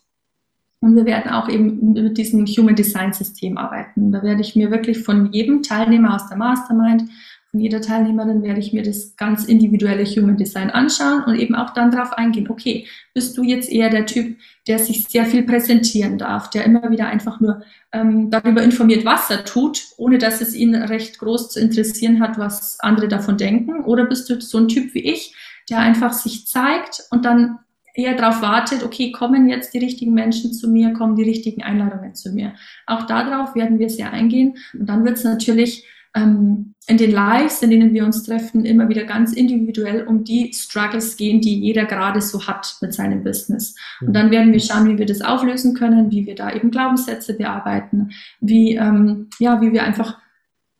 Und wir werden auch eben mit diesem Human Design System arbeiten. Da werde ich mir wirklich von jedem Teilnehmer aus der Mastermind, von jeder Teilnehmerin werde ich mir das ganz individuelle Human Design anschauen und eben auch dann darauf eingehen, okay, bist du jetzt eher der Typ, der sich sehr viel präsentieren darf, der immer wieder einfach nur ähm, darüber informiert, was er tut, ohne dass es ihn recht groß zu interessieren hat, was andere davon denken? Oder bist du so ein Typ wie ich, der einfach sich zeigt und dann eher darauf wartet, okay, kommen jetzt die richtigen Menschen zu mir, kommen die richtigen Einladungen zu mir. Auch darauf werden wir sehr eingehen. Und dann wird es natürlich ähm, in den Lives, in denen wir uns treffen, immer wieder ganz individuell um die Struggles gehen, die jeder gerade so hat mit seinem Business. Und dann werden wir schauen, wie wir das auflösen können, wie wir da eben Glaubenssätze bearbeiten, wie, ähm, ja, wie wir einfach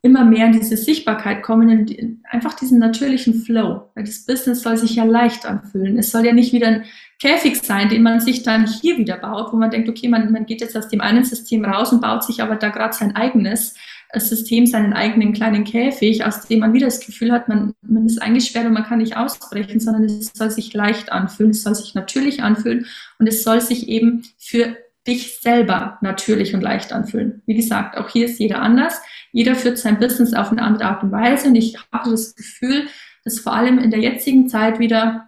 immer mehr in diese Sichtbarkeit kommen, in die, einfach diesen natürlichen Flow. Weil das Business soll sich ja leicht anfühlen. Es soll ja nicht wieder ein Käfig sein, den man sich dann hier wieder baut, wo man denkt, okay, man, man geht jetzt aus dem einen System raus und baut sich aber da gerade sein eigenes äh, System, seinen eigenen kleinen Käfig, aus dem man wieder das Gefühl hat, man, man ist eingesperrt und man kann nicht ausbrechen, sondern es soll sich leicht anfühlen, es soll sich natürlich anfühlen und es soll sich eben für dich selber natürlich und leicht anfühlen. Wie gesagt, auch hier ist jeder anders. Jeder führt sein Business auf eine andere Art und Weise. Und ich habe das Gefühl, dass vor allem in der jetzigen Zeit wieder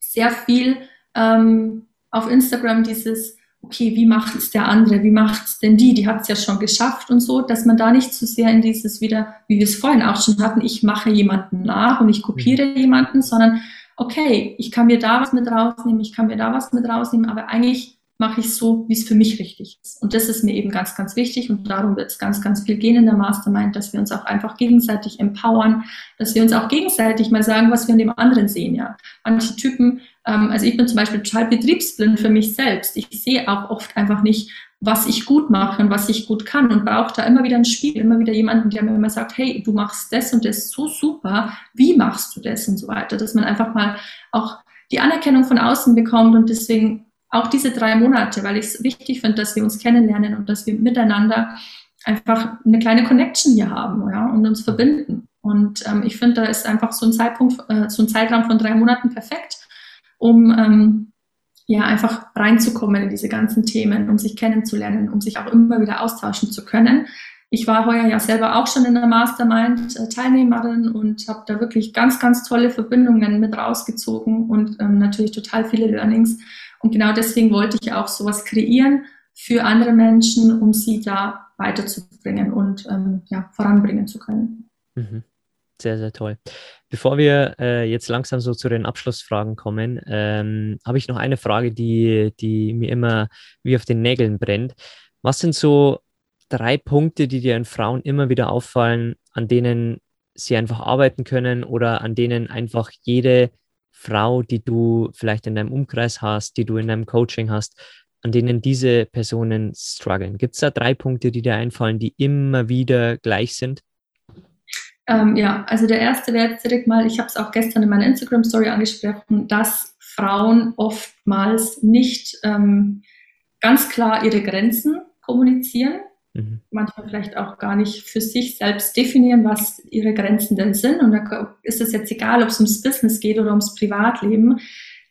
sehr viel ähm, auf Instagram dieses, okay, wie macht es der andere, wie macht es denn die, die hat es ja schon geschafft und so, dass man da nicht zu so sehr in dieses wieder, wie wir es vorhin auch schon hatten, ich mache jemanden nach und ich kopiere mhm. jemanden, sondern okay, ich kann mir da was mit rausnehmen, ich kann mir da was mit rausnehmen, aber eigentlich mache ich so, wie es für mich richtig ist. Und das ist mir eben ganz, ganz wichtig und darum wird es ganz, ganz viel gehen in der Mastermind, dass wir uns auch einfach gegenseitig empowern, dass wir uns auch gegenseitig mal sagen, was wir in dem anderen sehen. Ja, manche Typen, ähm, also ich bin zum Beispiel total betriebsblind für mich selbst. Ich sehe auch oft einfach nicht, was ich gut mache und was ich gut kann und brauche da immer wieder ein Spiel, immer wieder jemanden, der mir immer sagt, hey, du machst das und das so super, wie machst du das und so weiter, dass man einfach mal auch die Anerkennung von außen bekommt und deswegen auch diese drei Monate, weil ich es wichtig finde, dass wir uns kennenlernen und dass wir miteinander einfach eine kleine Connection hier haben ja, und uns verbinden. Und ähm, ich finde, da ist einfach so ein Zeitpunkt, äh, so ein Zeitraum von drei Monaten perfekt, um ähm, ja einfach reinzukommen in diese ganzen Themen, um sich kennenzulernen, um sich auch immer wieder austauschen zu können. Ich war heuer ja selber auch schon in der Mastermind äh, Teilnehmerin und habe da wirklich ganz, ganz tolle Verbindungen mit rausgezogen und ähm, natürlich total viele Learnings. Und genau deswegen wollte ich auch sowas kreieren für andere Menschen, um sie da weiterzubringen und ähm, ja, voranbringen zu können. Mhm. Sehr, sehr toll. Bevor wir äh, jetzt langsam so zu den Abschlussfragen kommen, ähm, habe ich noch eine Frage, die, die mir immer wie auf den Nägeln brennt. Was sind so drei Punkte, die dir in Frauen immer wieder auffallen, an denen sie einfach arbeiten können oder an denen einfach jede Frau, die du vielleicht in deinem Umkreis hast, die du in deinem Coaching hast, an denen diese Personen strugglen? Gibt es da drei Punkte, die dir einfallen, die immer wieder gleich sind? Ähm, ja, also der erste wäre jetzt direkt mal, ich habe es auch gestern in meiner Instagram-Story angesprochen, dass Frauen oftmals nicht ähm, ganz klar ihre Grenzen kommunizieren mhm. manchmal vielleicht auch gar nicht für sich selbst definieren, was ihre Grenzen denn sind. Und da ist es jetzt egal, ob es ums Business geht oder ums Privatleben.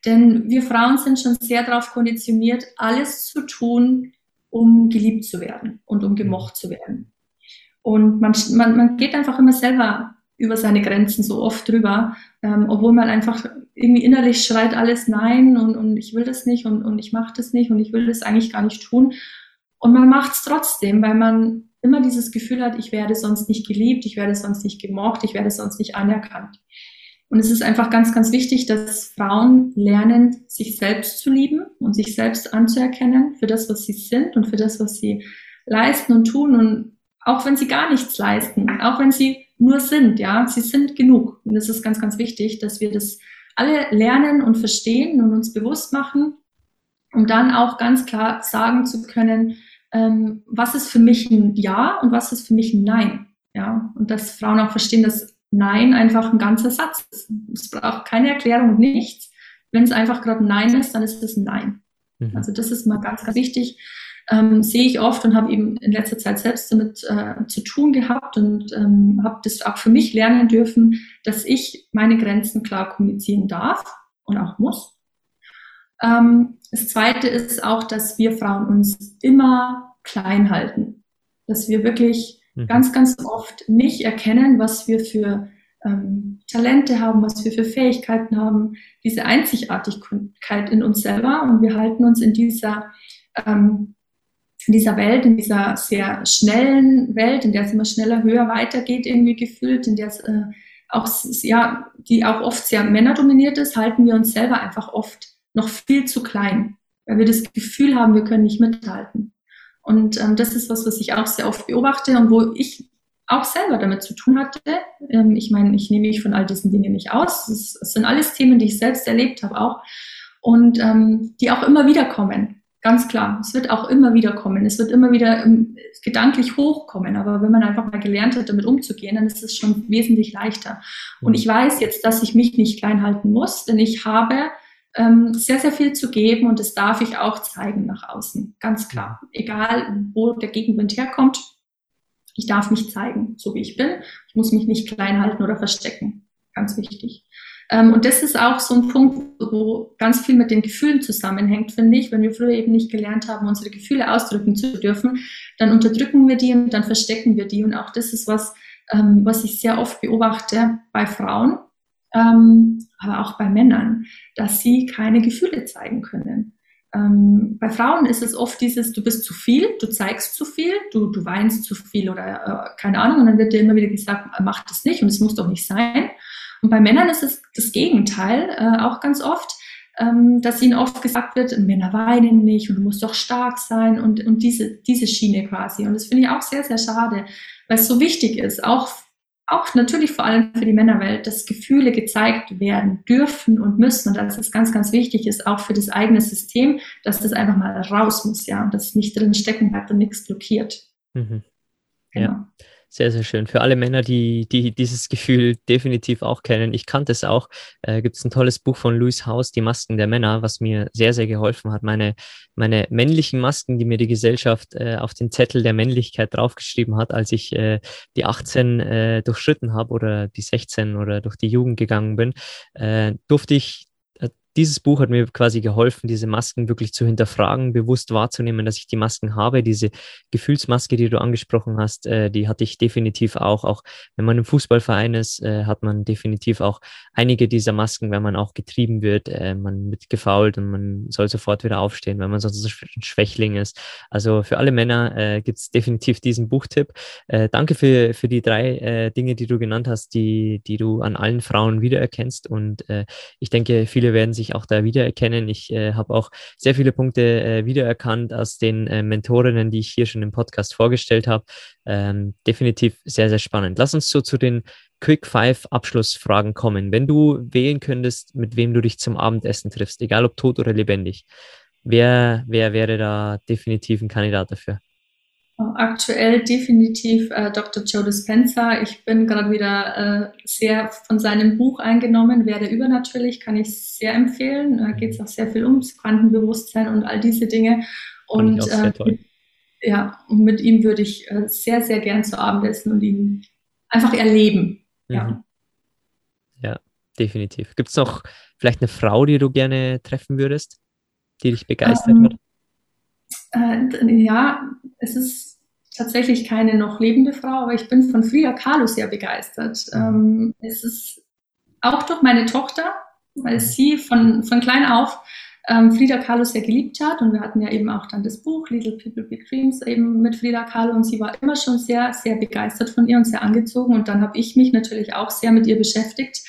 Denn wir Frauen sind schon sehr darauf konditioniert, alles zu tun, um geliebt zu werden und um gemocht zu werden. Und man, man, man geht einfach immer selber über seine Grenzen so oft drüber, ähm, obwohl man einfach irgendwie innerlich schreit alles Nein und, und ich will das nicht und, und ich mache das nicht und ich will das eigentlich gar nicht tun. Und man macht es trotzdem, weil man immer dieses Gefühl hat, ich werde sonst nicht geliebt, ich werde sonst nicht gemocht, ich werde sonst nicht anerkannt. Und es ist einfach ganz, ganz wichtig, dass Frauen lernen, sich selbst zu lieben und sich selbst anzuerkennen für das, was sie sind und für das, was sie leisten und tun. Und auch wenn sie gar nichts leisten, auch wenn sie nur sind, ja, sie sind genug. Und es ist ganz, ganz wichtig, dass wir das alle lernen und verstehen und uns bewusst machen, um dann auch ganz klar sagen zu können, ähm, was ist für mich ein Ja und was ist für mich ein Nein. Ja, und dass Frauen auch verstehen, dass Nein einfach ein ganzer Satz ist. Es braucht keine Erklärung und nichts. Wenn es einfach gerade ein Nein ist, dann ist es ein Nein. Mhm. Also das ist mal ganz, ganz wichtig. Ähm, sehe ich oft und habe eben in letzter Zeit selbst damit äh, zu tun gehabt und ähm, habe das auch für mich lernen dürfen, dass ich meine Grenzen klar kommunizieren darf und auch muss. Ähm, das Zweite ist auch, dass wir Frauen uns immer klein halten. Dass wir wirklich mhm. ganz, ganz oft nicht erkennen, was wir für ähm, Talente haben, was wir für Fähigkeiten haben, diese Einzigartigkeit in uns selber. Und wir halten uns in dieser, ähm, in dieser Welt, in dieser sehr schnellen Welt, in der es immer schneller, höher weitergeht, irgendwie gefühlt, in der es äh, auch, ja, die auch oft sehr männerdominiert ist, halten wir uns selber einfach oft noch viel zu klein, weil wir das Gefühl haben, wir können nicht mithalten. Und ähm, das ist was, was ich auch sehr oft beobachte und wo ich auch selber damit zu tun hatte. Ähm, ich meine, ich nehme mich von all diesen Dingen nicht aus. Es, es sind alles Themen, die ich selbst erlebt habe auch und ähm, die auch immer wieder kommen. Ganz klar, es wird auch immer wieder kommen. Es wird immer wieder ähm, gedanklich hochkommen. Aber wenn man einfach mal gelernt hat, damit umzugehen, dann ist es schon wesentlich leichter. Und ich weiß jetzt, dass ich mich nicht klein halten muss, denn ich habe ähm, sehr, sehr viel zu geben und das darf ich auch zeigen nach außen. Ganz klar. Egal, wo der Gegenwind herkommt, ich darf mich zeigen, so wie ich bin. Ich muss mich nicht klein halten oder verstecken. Ganz wichtig. Ähm, und das ist auch so ein Punkt, wo ganz viel mit den Gefühlen zusammenhängt, finde ich. Wenn wir früher eben nicht gelernt haben, unsere Gefühle ausdrücken zu dürfen, dann unterdrücken wir die und dann verstecken wir die. Und auch das ist was, ähm, was ich sehr oft beobachte bei Frauen, ähm, aber auch bei Männern, dass sie keine Gefühle zeigen können. Ähm, bei Frauen ist es oft dieses, du bist zu viel, du zeigst zu viel, du, du weinst zu viel oder äh, keine Ahnung und dann wird dir immer wieder gesagt, mach das nicht und es muss doch nicht sein. Und bei Männern ist es das Gegenteil, äh, auch ganz oft. ähm, dass ihnen oft gesagt wird, Männer weinen nicht und du musst doch stark sein und, und diese, diese Schiene quasi. Und das finde ich auch sehr, sehr schade, weil es so wichtig ist, auch, auch natürlich vor allem für die Männerwelt, dass Gefühle gezeigt werden dürfen und müssen und dass es ganz, ganz wichtig ist, auch für das eigene System, dass das einfach mal raus muss, ja, und dass es nicht drin stecken bleibt und nichts blockiert. Mhm. Genau. Ja. Sehr, sehr schön. Für alle Männer, die, die dieses Gefühl definitiv auch kennen, ich kannte es auch, äh, gibt es ein tolles Buch von Louis House, Die Masken der Männer, was mir sehr, sehr geholfen hat. Meine, meine männlichen Masken, die mir die Gesellschaft äh, auf den Zettel der Männlichkeit draufgeschrieben hat, als ich äh, die 18 äh, durchschritten habe oder die 16 oder durch die Jugend gegangen bin, äh, durfte ich dieses Buch hat mir quasi geholfen, diese Masken wirklich zu hinterfragen, bewusst wahrzunehmen, dass ich die Masken habe. Diese Gefühlsmaske, die du angesprochen hast, äh, die hatte ich definitiv auch. Auch wenn man im Fußballverein ist, äh, hat man definitiv auch einige dieser Masken, wenn man auch getrieben wird, äh, man wird gefault und man soll sofort wieder aufstehen, wenn man sonst ein Schwächling ist. Also für alle Männer äh, gibt es definitiv diesen Buchtipp. Äh, danke für, für die drei äh, Dinge, die du genannt hast, die, die du an allen Frauen wiedererkennst. Und äh, ich denke, viele werden sich sich auch da wiedererkennen. Ich äh, habe auch sehr viele Punkte äh, wiedererkannt aus den äh, Mentorinnen, die ich hier schon im Podcast vorgestellt habe. Ähm, definitiv sehr, sehr spannend. Lass uns so zu den Quick Five Abschlussfragen kommen. Wenn du wählen könntest, mit wem du dich zum Abendessen triffst, egal ob tot oder lebendig, wer, wer wäre da definitiv ein Kandidat dafür? Aktuell definitiv äh, Dr. Joe Dispenza. Ich bin gerade wieder äh, sehr von seinem Buch eingenommen, Werde übernatürlich, kann ich sehr empfehlen. Da geht es auch sehr viel ums Quantenbewusstsein und all diese Dinge. Und äh, mit, ja, und mit ihm würde ich äh, sehr, sehr gern zu Abend essen und ihn einfach erleben. Mhm. Ja. ja, definitiv. Gibt es noch vielleicht eine Frau, die du gerne treffen würdest, die dich begeistert ähm, hat? Äh, ja, es ist tatsächlich keine noch lebende Frau, aber ich bin von Frida Kahlo sehr begeistert. Ähm, es ist auch durch meine Tochter, weil sie von, von klein auf ähm, Frida Kahlo sehr geliebt hat. Und wir hatten ja eben auch dann das Buch Little People Big Dreams eben mit Frida Kahlo. Und sie war immer schon sehr, sehr begeistert von ihr und sehr angezogen. Und dann habe ich mich natürlich auch sehr mit ihr beschäftigt.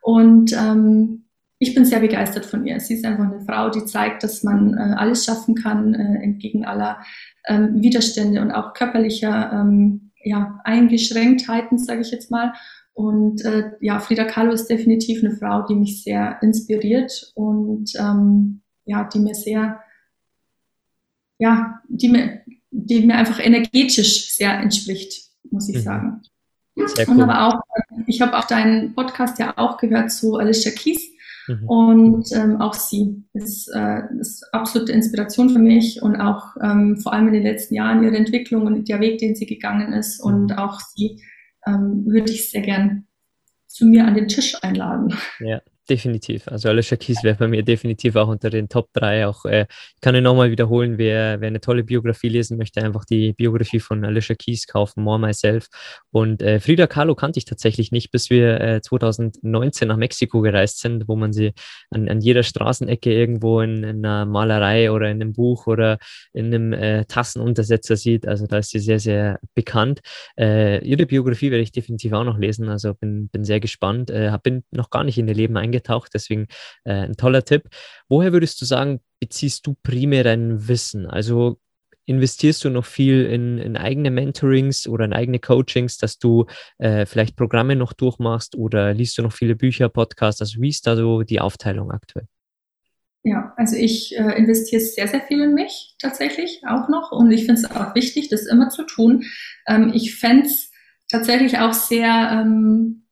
Und ähm, ich bin sehr begeistert von ihr. Sie ist einfach eine Frau, die zeigt, dass man äh, alles schaffen kann, äh, entgegen aller ähm, Widerstände und auch körperlicher ähm, ja, Eingeschränktheiten, sage ich jetzt mal. Und äh, ja, Frida Kahlo ist definitiv eine Frau, die mich sehr inspiriert und ähm, ja, die mir sehr, ja, die mir, die mir einfach energetisch sehr entspricht, muss ich mhm. sagen. Sehr cool. Und aber auch, ich habe auch deinen Podcast ja auch gehört zu Alicia Keys. Mhm. Und ähm, auch sie ist, äh, ist absolute Inspiration für mich und auch ähm, vor allem in den letzten Jahren ihre Entwicklung und der Weg, den sie gegangen ist. Und mhm. auch sie ähm, würde ich sehr gern zu mir an den Tisch einladen. Ja, definitiv. Also Alicia Keys wäre bei mir definitiv auch unter den Top 3. Auch äh, kann ich nochmal wiederholen, wer, wer eine tolle Biografie lesen möchte, einfach die Biografie von Alicia Keys kaufen, More Myself. Und äh, Frida Kahlo kannte ich tatsächlich nicht, bis wir äh, 2019 nach Mexiko gereist sind, wo man sie an, an jeder Straßenecke irgendwo in, in, einer Malerei oder in einem Buch oder in einem äh, Tassenuntersetzer sieht. Also da ist sie sehr, sehr bekannt. Äh, ihre Biografie werde ich definitiv auch noch lesen. Also bin, bin sehr gespannt. Äh, bin noch gar nicht in ihr Leben eingegangen eingetaucht. Deswegen äh, ein toller Tipp. Woher würdest du sagen, beziehst du primär dein Wissen? Also investierst du noch viel in, in eigene Mentorings oder in eigene Coachings, dass du äh, vielleicht Programme noch durchmachst oder liest du noch viele Bücher, Podcasts? Also wie ist da so die Aufteilung aktuell? Ja, also ich äh, investiere sehr, sehr viel in mich tatsächlich auch noch und ich finde es auch wichtig, das immer zu tun. Ähm, ich fände es tatsächlich auch sehr ähm,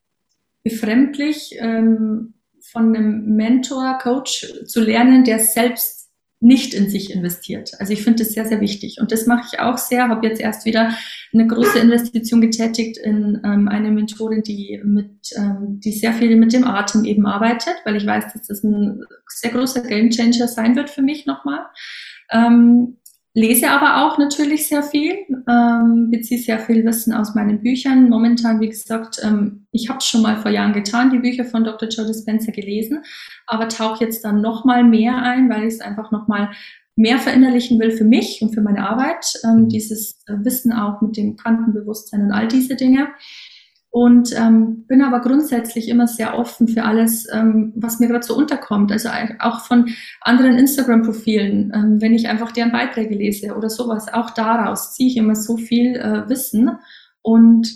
befremdlich, ähm, von einem Mentor, Coach zu lernen, der selbst nicht in sich investiert. Also ich finde das sehr, sehr wichtig. Und das mache ich auch sehr. Habe jetzt erst wieder eine große Investition getätigt in ähm, eine Mentorin, die mit, ähm, die sehr viel mit dem Atem eben arbeitet, weil ich weiß, dass das ein sehr großer Gamechanger sein wird für mich nochmal. Ähm, lese aber auch natürlich sehr viel, ähm, beziehe sehr viel Wissen aus meinen Büchern. Momentan, wie gesagt, ähm, ich habe es schon mal vor Jahren getan, die Bücher von Dr. Joe Dispenza gelesen, aber tauche jetzt dann noch mal mehr ein, weil ich es einfach noch mal mehr verinnerlichen will für mich und für meine Arbeit, ähm, dieses Wissen auch mit dem Quantenbewusstsein und all diese Dinge. Und ähm, bin aber grundsätzlich immer sehr offen für alles, ähm, was mir gerade so unterkommt. Also auch von anderen Instagram-Profilen, ähm, wenn ich einfach deren Beiträge lese oder sowas. Auch daraus ziehe ich immer so viel äh, Wissen. Und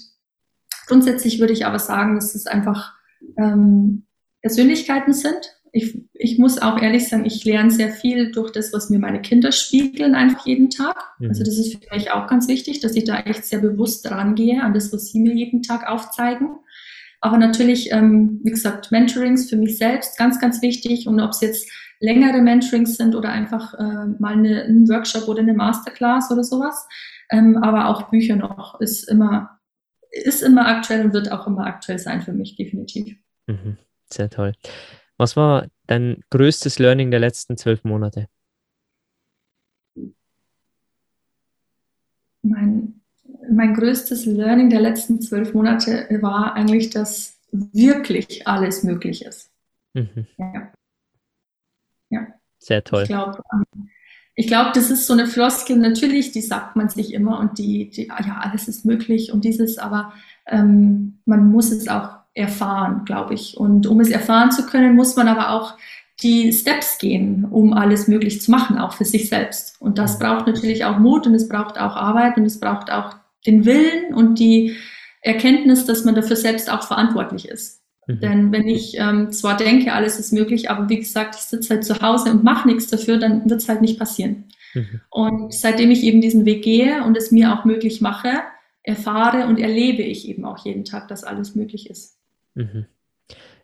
grundsätzlich würde ich aber sagen, dass es einfach ähm, Persönlichkeiten sind, ich, ich muss auch ehrlich sagen, ich lerne sehr viel durch das, was mir meine Kinder spiegeln, einfach jeden Tag. Mhm. Also das ist für mich auch ganz wichtig, dass ich da echt sehr bewusst dran gehe an das, was sie mir jeden Tag aufzeigen. Aber natürlich, ähm, wie gesagt, Mentorings für mich selbst ganz, ganz wichtig. Und ob es jetzt längere Mentorings sind oder einfach äh, mal eine, ein Workshop oder eine Masterclass oder sowas. Ähm, aber auch Bücher noch ist immer, ist immer aktuell und wird auch immer aktuell sein für mich, definitiv. Mhm. Sehr toll. Was war dein größtes Learning der letzten zwölf Monate? Mein, mein größtes Learning der letzten zwölf Monate war eigentlich, dass wirklich alles möglich ist. Mhm. Ja. ja. Sehr toll. Ich glaube, ähm, ich glaube, das ist so eine Floskel, natürlich, die sagt man sich immer und die, die ja, alles ist möglich und dieses, aber ähm, man muss es auch erfahren, glaube ich. Und um es erfahren zu können, muss man aber auch die Steps gehen, um alles möglich zu machen, auch für sich selbst. Und das braucht natürlich auch Mut und es braucht auch Arbeit und es braucht auch den Willen und die Erkenntnis, dass man dafür selbst auch verantwortlich ist. Mhm. Denn wenn ich ähm, zwar denke, alles ist möglich, aber wie gesagt, ich sitze halt zu Hause und mache nichts dafür, dann wird es halt nicht passieren. Mhm. Und seitdem ich eben diesen Weg gehe und es mir auch möglich mache, erfahre und erlebe ich eben auch jeden Tag, dass alles möglich ist. Mhm.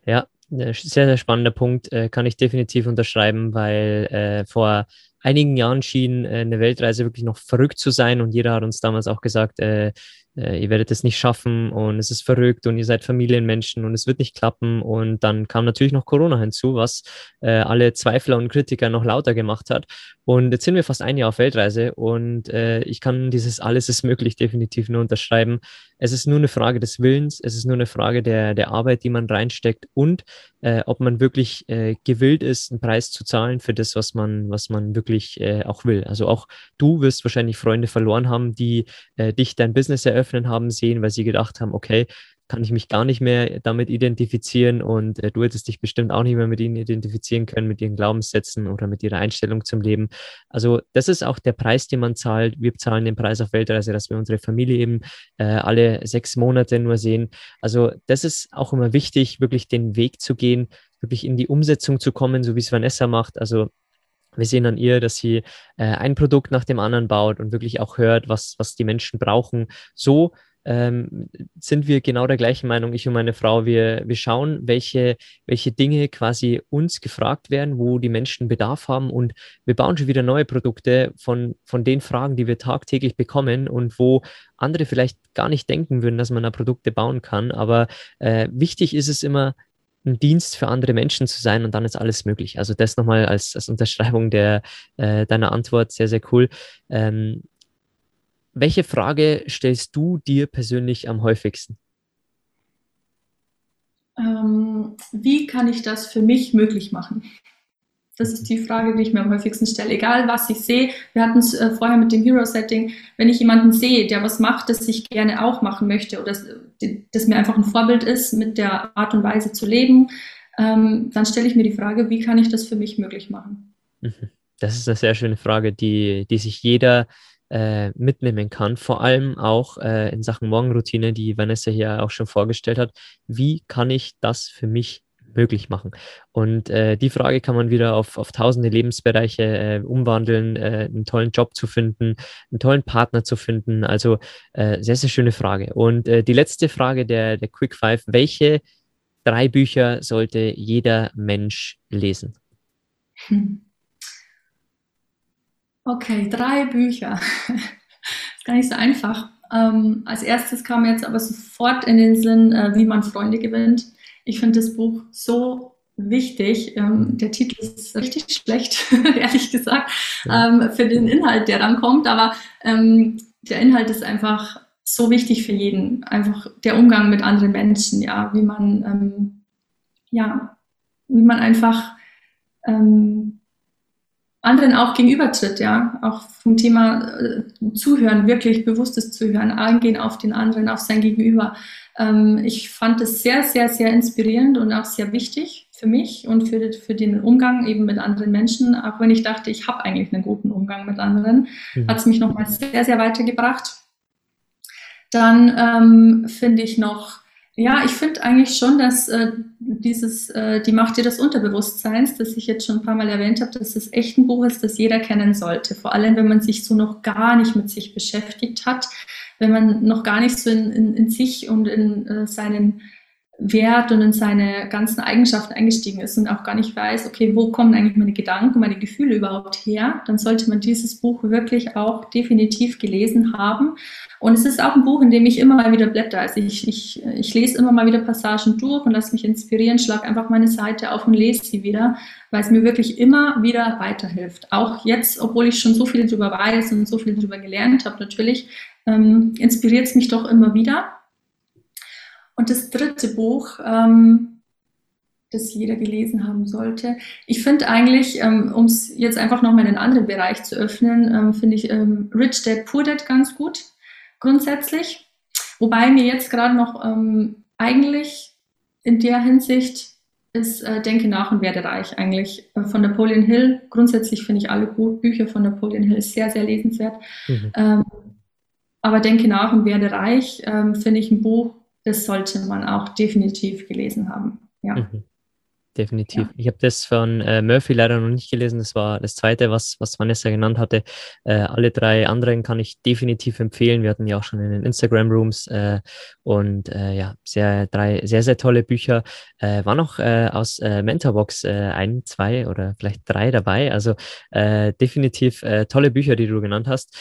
Ja, sehr, sehr spannender Punkt, äh, kann ich definitiv unterschreiben, weil äh, vor einigen Jahren schien äh, eine Weltreise wirklich noch verrückt zu sein und jeder hat uns damals auch gesagt, äh, äh, ihr werdet es nicht schaffen und es ist verrückt und ihr seid Familienmenschen und es wird nicht klappen. Und dann kam natürlich noch Corona hinzu, was äh, alle Zweifler und Kritiker noch lauter gemacht hat. Und jetzt sind wir fast ein Jahr auf Weltreise und äh, ich kann dieses alles ist möglich definitiv nur unterschreiben. Es ist nur eine Frage des Willens, es ist nur eine Frage der, der Arbeit, die man reinsteckt und äh, ob man wirklich äh, gewillt ist, einen Preis zu zahlen für das, was man, was man wirklich äh, auch will. Also auch du wirst wahrscheinlich Freunde verloren haben, die äh, dich dein Business eröffnen haben sehen, weil sie gedacht haben, okay, kann ich mich gar nicht mehr damit identifizieren und äh, du hättest dich bestimmt auch nicht mehr mit ihnen identifizieren können, mit ihren Glaubenssätzen oder mit ihrer Einstellung zum Leben. Also das ist auch der Preis, den man zahlt. Wir zahlen den Preis auf Weltreise, dass wir unsere Familie eben äh, alle sechs Monate nur sehen. Also das ist auch immer wichtig, wirklich den Weg zu gehen, wirklich in die Umsetzung zu kommen, so wie es Vanessa macht. Also wir sehen an ihr, dass sie äh, ein Produkt nach dem anderen baut und wirklich auch hört, was, was die Menschen brauchen. So ähm, sind wir genau der gleichen Meinung, ich und meine Frau. Wir, wir schauen, welche, welche Dinge quasi uns gefragt werden, wo die Menschen Bedarf haben und wir bauen schon wieder neue Produkte von, von den Fragen, die wir tagtäglich bekommen und wo andere vielleicht gar nicht denken würden, dass man da Produkte bauen kann. Aber äh, wichtig ist es immer, ein Dienst für andere Menschen zu sein und dann ist alles möglich. Also das nochmal als, als Unterschreibung der, äh, deiner Antwort, sehr, sehr cool. Ähm, welche Frage stellst du dir persönlich am häufigsten? Ähm, wie kann ich das für mich möglich machen? Das ist die Frage, die ich mir am häufigsten stelle. Egal, was ich sehe. Wir hatten es äh, vorher mit dem Hero-Setting. Wenn ich jemanden sehe, der was macht, das ich gerne auch machen möchte oder das, das mir einfach ein Vorbild ist, mit der Art und Weise zu leben, ähm, dann stelle ich mir die Frage, wie kann ich das für mich möglich machen? Mhm. Das ist eine sehr schöne Frage, die, die sich jeder äh, mitnehmen kann. Vor allem auch äh, in Sachen Morgenroutine, die Vanessa hier auch schon vorgestellt hat. Wie kann ich das für mich möglich machen? Und äh, die Frage kann man wieder auf, auf tausende Lebensbereiche äh, umwandeln, äh, einen tollen Job zu finden, einen tollen Partner zu finden. Also äh, sehr, sehr schöne Frage. Und die letzte Frage der, der Quick Five, welche drei Bücher sollte jeder Mensch lesen? Hm. Okay, drei Bücher. ist gar nicht so einfach. Ähm, als erstes kam jetzt aber sofort in den Sinn, äh, wie man Freunde gewinnt. Ich finde das Buch so wichtig. Ähm, der Titel ist richtig schlecht, ehrlich gesagt, ähm, für den Inhalt, der dann kommt. Aber ähm, der Inhalt ist einfach so wichtig für jeden. Einfach der Umgang mit anderen Menschen, ja, wie man, ähm, ja, wie man einfach ähm, anderen auch gegenübertritt, ja, auch vom Thema äh, Zuhören, wirklich bewusstes Zuhören, eingehen auf den anderen, auf sein Gegenüber. Ähm, ich fand es sehr, sehr, sehr inspirierend und auch sehr wichtig für mich und für, für den Umgang eben mit anderen Menschen, auch wenn ich dachte, ich habe eigentlich einen guten Umgang mit anderen, mhm. hat es mich nochmal sehr, sehr weitergebracht. Dann ähm, finde ich noch, ja, ich finde eigentlich schon, dass äh, dieses äh, Die Macht des Unterbewusstseins, das ich jetzt schon ein paar Mal erwähnt habe, dass es echt ein Buch ist, das jeder kennen sollte. Vor allem, wenn man sich so noch gar nicht mit sich beschäftigt hat, wenn man noch gar nicht so in, in, in sich und in äh, seinen Wert und in seine ganzen Eigenschaften eingestiegen ist und auch gar nicht weiß, okay, wo kommen eigentlich meine Gedanken, meine Gefühle überhaupt her, dann sollte man dieses Buch wirklich auch definitiv gelesen haben. Und es ist auch ein Buch, in dem ich immer mal wieder blätter. Also ich, ich, ich lese immer mal wieder Passagen durch und lasse mich inspirieren, schlage einfach meine Seite auf und lese sie wieder, weil es mir wirklich immer wieder weiterhilft. Auch jetzt, obwohl ich schon so viel darüber weiß und so viel darüber gelernt habe, natürlich, ähm, inspiriert es mich doch immer wieder. Und das dritte Buch, ähm, das jeder gelesen haben sollte. Ich finde eigentlich, ähm, um es jetzt einfach nochmal in einen anderen Bereich zu öffnen, ähm, finde ich ähm, Rich Dad Poor Dad ganz gut, grundsätzlich. Wobei mir jetzt gerade noch ähm, eigentlich in der Hinsicht ist äh, Denke nach und werde reich eigentlich äh, von Napoleon Hill. Grundsätzlich finde ich alle Bücher von Napoleon Hill sehr, sehr lesenswert. Mhm. Ähm, aber Denke nach und werde reich ähm, finde ich ein Buch, das sollte man auch definitiv gelesen haben. Ja. Mhm definitiv. Ja. Ich habe das von äh, Murphy leider noch nicht gelesen. Das war das zweite, was, was Vanessa genannt hatte. Äh, alle drei anderen kann ich definitiv empfehlen. Wir hatten ja auch schon in den Instagram-Rooms äh, und äh, ja, sehr, drei sehr, sehr tolle Bücher. Äh, war noch äh, aus Mentorbox ein, zwei oder vielleicht drei dabei. Also definitiv tolle Bücher, die du genannt hast.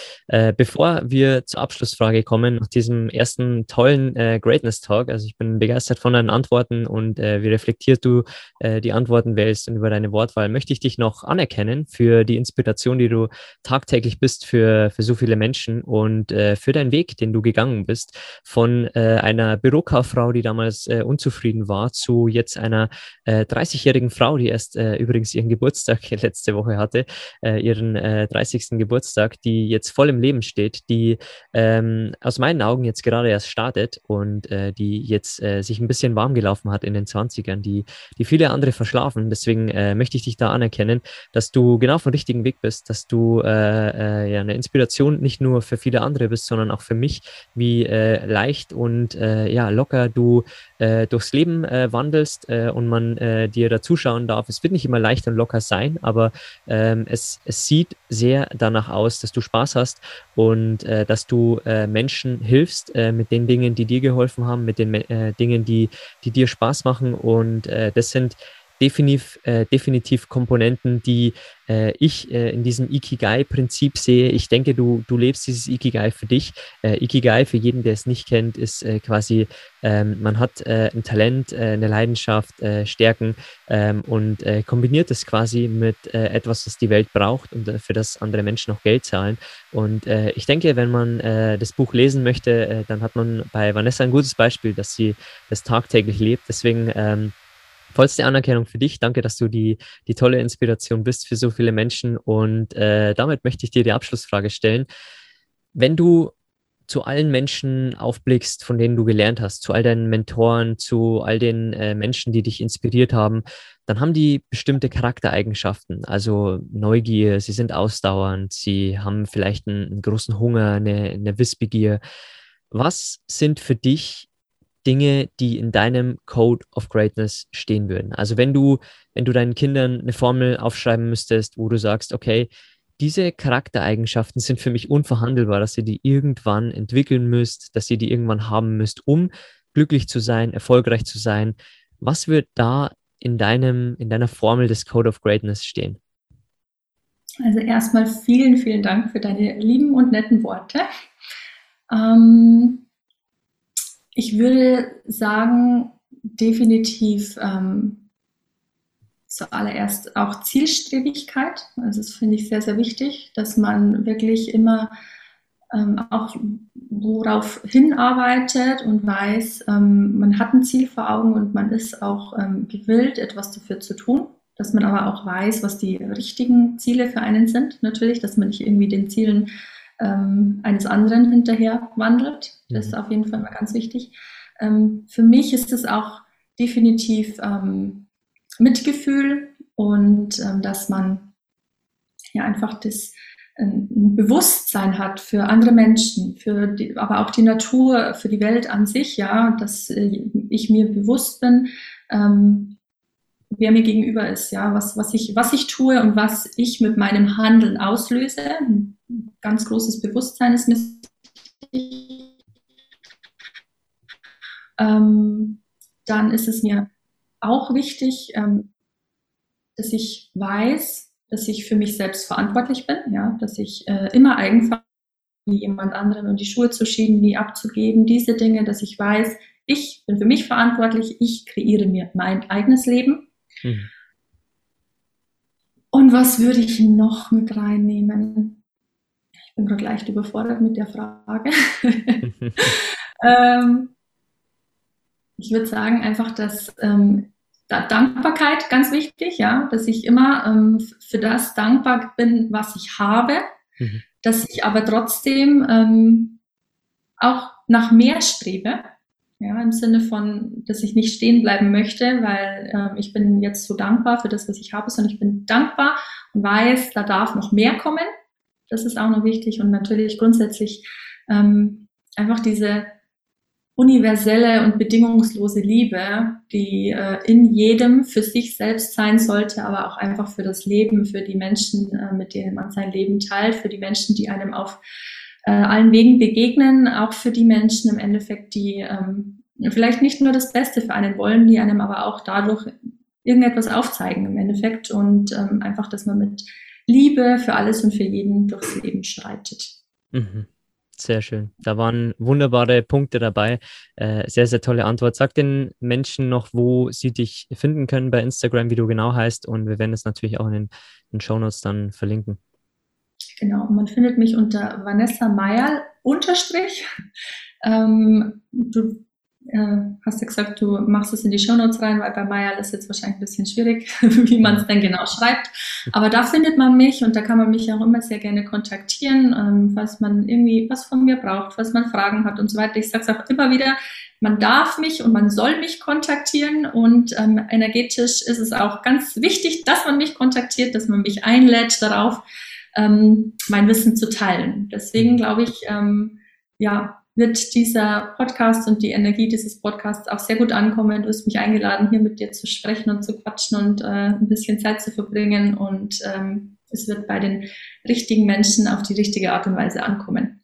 bevor wir zur Abschlussfrage kommen, nach diesem ersten tollen Greatness Talk, also ich bin begeistert von deinen Antworten und wie reflektiert du äh, die Antworten wählst und über deine Wortwahl, möchte ich dich noch anerkennen für die Inspiration, die du tagtäglich bist für, für so viele Menschen und äh, für deinen Weg, den du gegangen bist. Von äh, einer Bürokauffrau, die damals äh, unzufrieden war, zu jetzt einer 30-jährigen äh, Frau, die erst äh, übrigens ihren Geburtstag letzte Woche hatte, ihren 30. Geburtstag, die jetzt voll im Leben steht, die ähm, aus meinen Augen jetzt gerade erst startet und die jetzt sich ein bisschen warm gelaufen hat in den 20ern, die, die viele andere verschlafen. Deswegen äh, möchte ich dich da anerkennen, dass du genau auf dem richtigen Weg bist, dass du äh, äh, ja eine Inspiration nicht nur für viele andere bist, sondern auch für mich, wie äh, leicht und äh, ja locker du äh, durchs Leben wandelst und man dir da zuschauen darf. Es wird nicht immer leicht und locker sein, aber ähm, es, es sieht sehr danach aus, dass du Spaß hast und dass du Menschen hilfst mit den Dingen, die dir geholfen haben, mit den Dingen, die, die dir Spaß machen und das sind definitiv, äh, definitiv Komponenten, die äh, ich äh, in diesem Ikigai-Prinzip sehe. Ich denke, du, du lebst dieses Ikigai für dich. Äh, Ikigai, für jeden, der es nicht kennt, ist äh, quasi, ähm, man hat äh, ein Talent, eine Leidenschaft, Stärken ähm, und kombiniert es quasi mit etwas, das die Welt braucht und für das andere Menschen auch Geld zahlen. Und ich denke, wenn man das Buch lesen möchte, dann hat man bei Vanessa ein gutes Beispiel, dass sie das tagtäglich lebt. Deswegen ähm, vollste Anerkennung für dich. Danke, dass du die, die tolle Inspiration bist für so viele Menschen. Und äh, damit möchte ich dir die Abschlussfrage stellen. Wenn du zu allen Menschen aufblickst, von denen du gelernt hast, zu all deinen Mentoren, zu all den äh, Menschen, die dich inspiriert haben, dann haben die bestimmte Charaktereigenschaften, also Neugier, sie sind ausdauernd, sie haben vielleicht einen, einen großen Hunger, eine, eine Wissbegier. Was sind für dich Dinge, die in deinem Code of Greatness stehen würden. Also wenn du, wenn du deinen Kindern eine Formel aufschreiben müsstest, wo du sagst, okay, diese Charaktereigenschaften sind für mich unverhandelbar, dass ihr die irgendwann entwickeln müsst, dass ihr die irgendwann haben müsst, um glücklich zu sein, erfolgreich zu sein. Was wird da in deinem, in deiner Formel des Code of Greatness stehen? Also erstmal vielen, vielen Dank für deine lieben und netten Worte. Ähm, ich würde sagen, definitiv ähm, zuallererst auch Zielstrebigkeit. Also das finde ich sehr, sehr wichtig, dass man wirklich immer ähm, auch worauf hinarbeitet und weiß, ähm, man hat ein Ziel vor Augen und man ist auch ähm, gewillt, etwas dafür zu tun. dass man aber auch weiß, was die richtigen Ziele für einen sind, natürlich, dass man nicht irgendwie den Zielen ähm, eines anderen hinterher wandelt. Das ist mhm. auf jeden Fall mal ganz wichtig. Ähm, für mich ist es auch definitiv ähm, Mitgefühl und ähm, dass man ja einfach das ein Bewusstsein hat für andere Menschen, für die, aber auch die Natur, für die Welt an sich, ja, dass äh, ich mir bewusst bin, ähm, wer mir gegenüber ist, ja, was, was, ich, was ich tue und was ich mit meinem Handeln auslöse. Ein ganz großes Bewusstsein ist mir ähm, dann ist es mir auch wichtig, ähm, dass ich weiß, dass ich für mich selbst verantwortlich bin, ja, dass ich äh, immer eigenverantwortlich wie jemand anderen und die Schuhe zu schieben, nie abzugeben, diese Dinge, dass ich weiß, ich bin für mich verantwortlich, ich kreiere mir mein eigenes Leben. Mhm. Und was würde ich noch mit reinnehmen? Ich bin gerade leicht überfordert mit der Frage. ähm, ich würde sagen einfach, dass ähm, Dankbarkeit ganz wichtig, ja, dass ich immer ähm, für das dankbar bin, was ich habe, mhm. dass ich aber trotzdem ähm, auch nach mehr strebe, ja, im Sinne von, dass ich nicht stehen bleiben möchte, weil äh, ich bin jetzt so dankbar für das, was ich habe, sondern ich bin dankbar und weiß, da darf noch mehr kommen. Das ist auch noch wichtig und natürlich grundsätzlich ähm, einfach diese universelle und bedingungslose Liebe, die äh, in jedem für sich selbst sein sollte, aber auch einfach für das Leben, für die Menschen, äh, mit denen man sein Leben teilt, für die Menschen, die einem auf äh, allen Wegen begegnen, auch für die Menschen im Endeffekt, die ähm, vielleicht nicht nur das Beste für einen wollen, die einem aber auch dadurch irgendetwas aufzeigen im Endeffekt und ähm, einfach, dass man mit Liebe für alles und für jeden durchs Leben schreitet. Mhm. Sehr schön. Da waren wunderbare Punkte dabei. Äh, sehr, sehr tolle Antwort. Sag den Menschen noch, wo sie dich finden können bei Instagram, wie du genau heißt. Und wir werden es natürlich auch in den, in den Shownotes dann verlinken. Genau, man findet mich unter Vanessa Meyer unterstrich. Ähm, du äh, hast ja gesagt, du machst es in die Shownotes rein, weil bei Maya ist jetzt wahrscheinlich ein bisschen schwierig, wie man es denn genau schreibt. Aber da findet man mich und da kann man mich auch immer sehr gerne kontaktieren, ähm, falls man irgendwie was von mir braucht, falls man Fragen hat und so weiter. Ich sage es auch immer wieder, man darf mich und man soll mich kontaktieren und ähm, energetisch ist es auch ganz wichtig, dass man mich kontaktiert, dass man mich einlädt darauf, ähm, mein Wissen zu teilen. Deswegen glaube ich, ähm, ja, wird dieser Podcast und die Energie dieses Podcasts auch sehr gut ankommen. Du hast mich eingeladen, hier mit dir zu sprechen und zu quatschen und äh, ein bisschen Zeit zu verbringen. Und ähm, es wird bei den richtigen Menschen auf die richtige Art und Weise ankommen.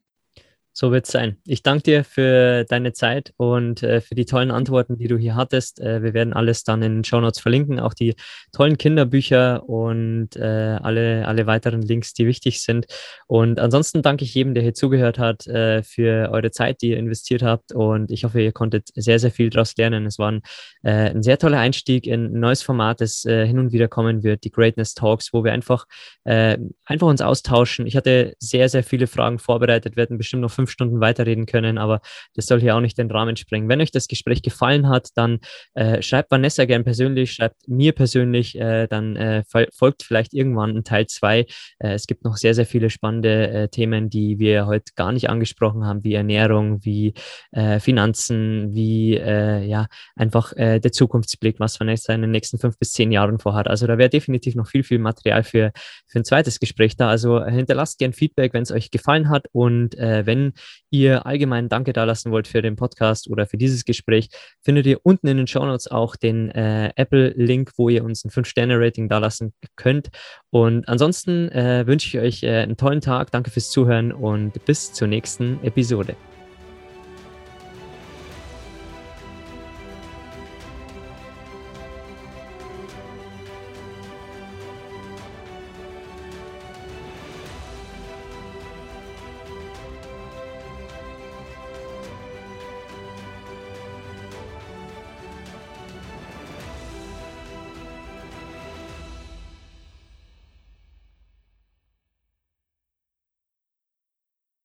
So wird es sein. Ich danke dir für deine Zeit und äh, für die tollen Antworten, die du hier hattest. Äh, wir werden alles dann in den Show Notes verlinken, auch die tollen Kinderbücher und äh, alle, alle weiteren Links, die wichtig sind. Und ansonsten danke ich jedem, der hier zugehört hat, äh, für eure Zeit, die ihr investiert habt. Und ich hoffe, ihr konntet sehr, sehr viel daraus lernen. Es war ein, äh, ein sehr toller Einstieg in ein neues Format, das äh, hin und wieder kommen wird, die Greatness Talks, wo wir einfach, einfach uns austauschen. Ich hatte sehr, sehr viele Fragen vorbereitet, werden bestimmt noch fünf fünf Stunden weiterreden können, aber das soll hier auch nicht den Rahmen sprengen. Wenn euch das Gespräch gefallen hat, dann äh, schreibt Vanessa gern persönlich, schreibt mir persönlich, äh, dann äh, folgt vielleicht irgendwann ein Teil 2. Äh, es gibt noch sehr, sehr viele spannende äh, Themen, die wir heute gar nicht angesprochen haben, wie Ernährung, wie äh, Finanzen, wie ja, einfach der Zukunftsblick, was Vanessa in den nächsten fünf bis zehn Jahren vorhat. Also da wäre definitiv noch viel, viel Material für, für ein zweites Gespräch da. Also hinterlasst gern Feedback, wenn es euch gefallen hat und wenn ihr allgemein Danke dalassen wollt für den Podcast oder für dieses Gespräch, findet ihr unten in den Show Notes auch den äh, Apple-Link, wo ihr uns ein 5-Sterne-Rating dalassen könnt. Und ansonsten äh, wünsche ich euch äh, einen tollen Tag. Danke fürs Zuhören und bis zur nächsten Episode.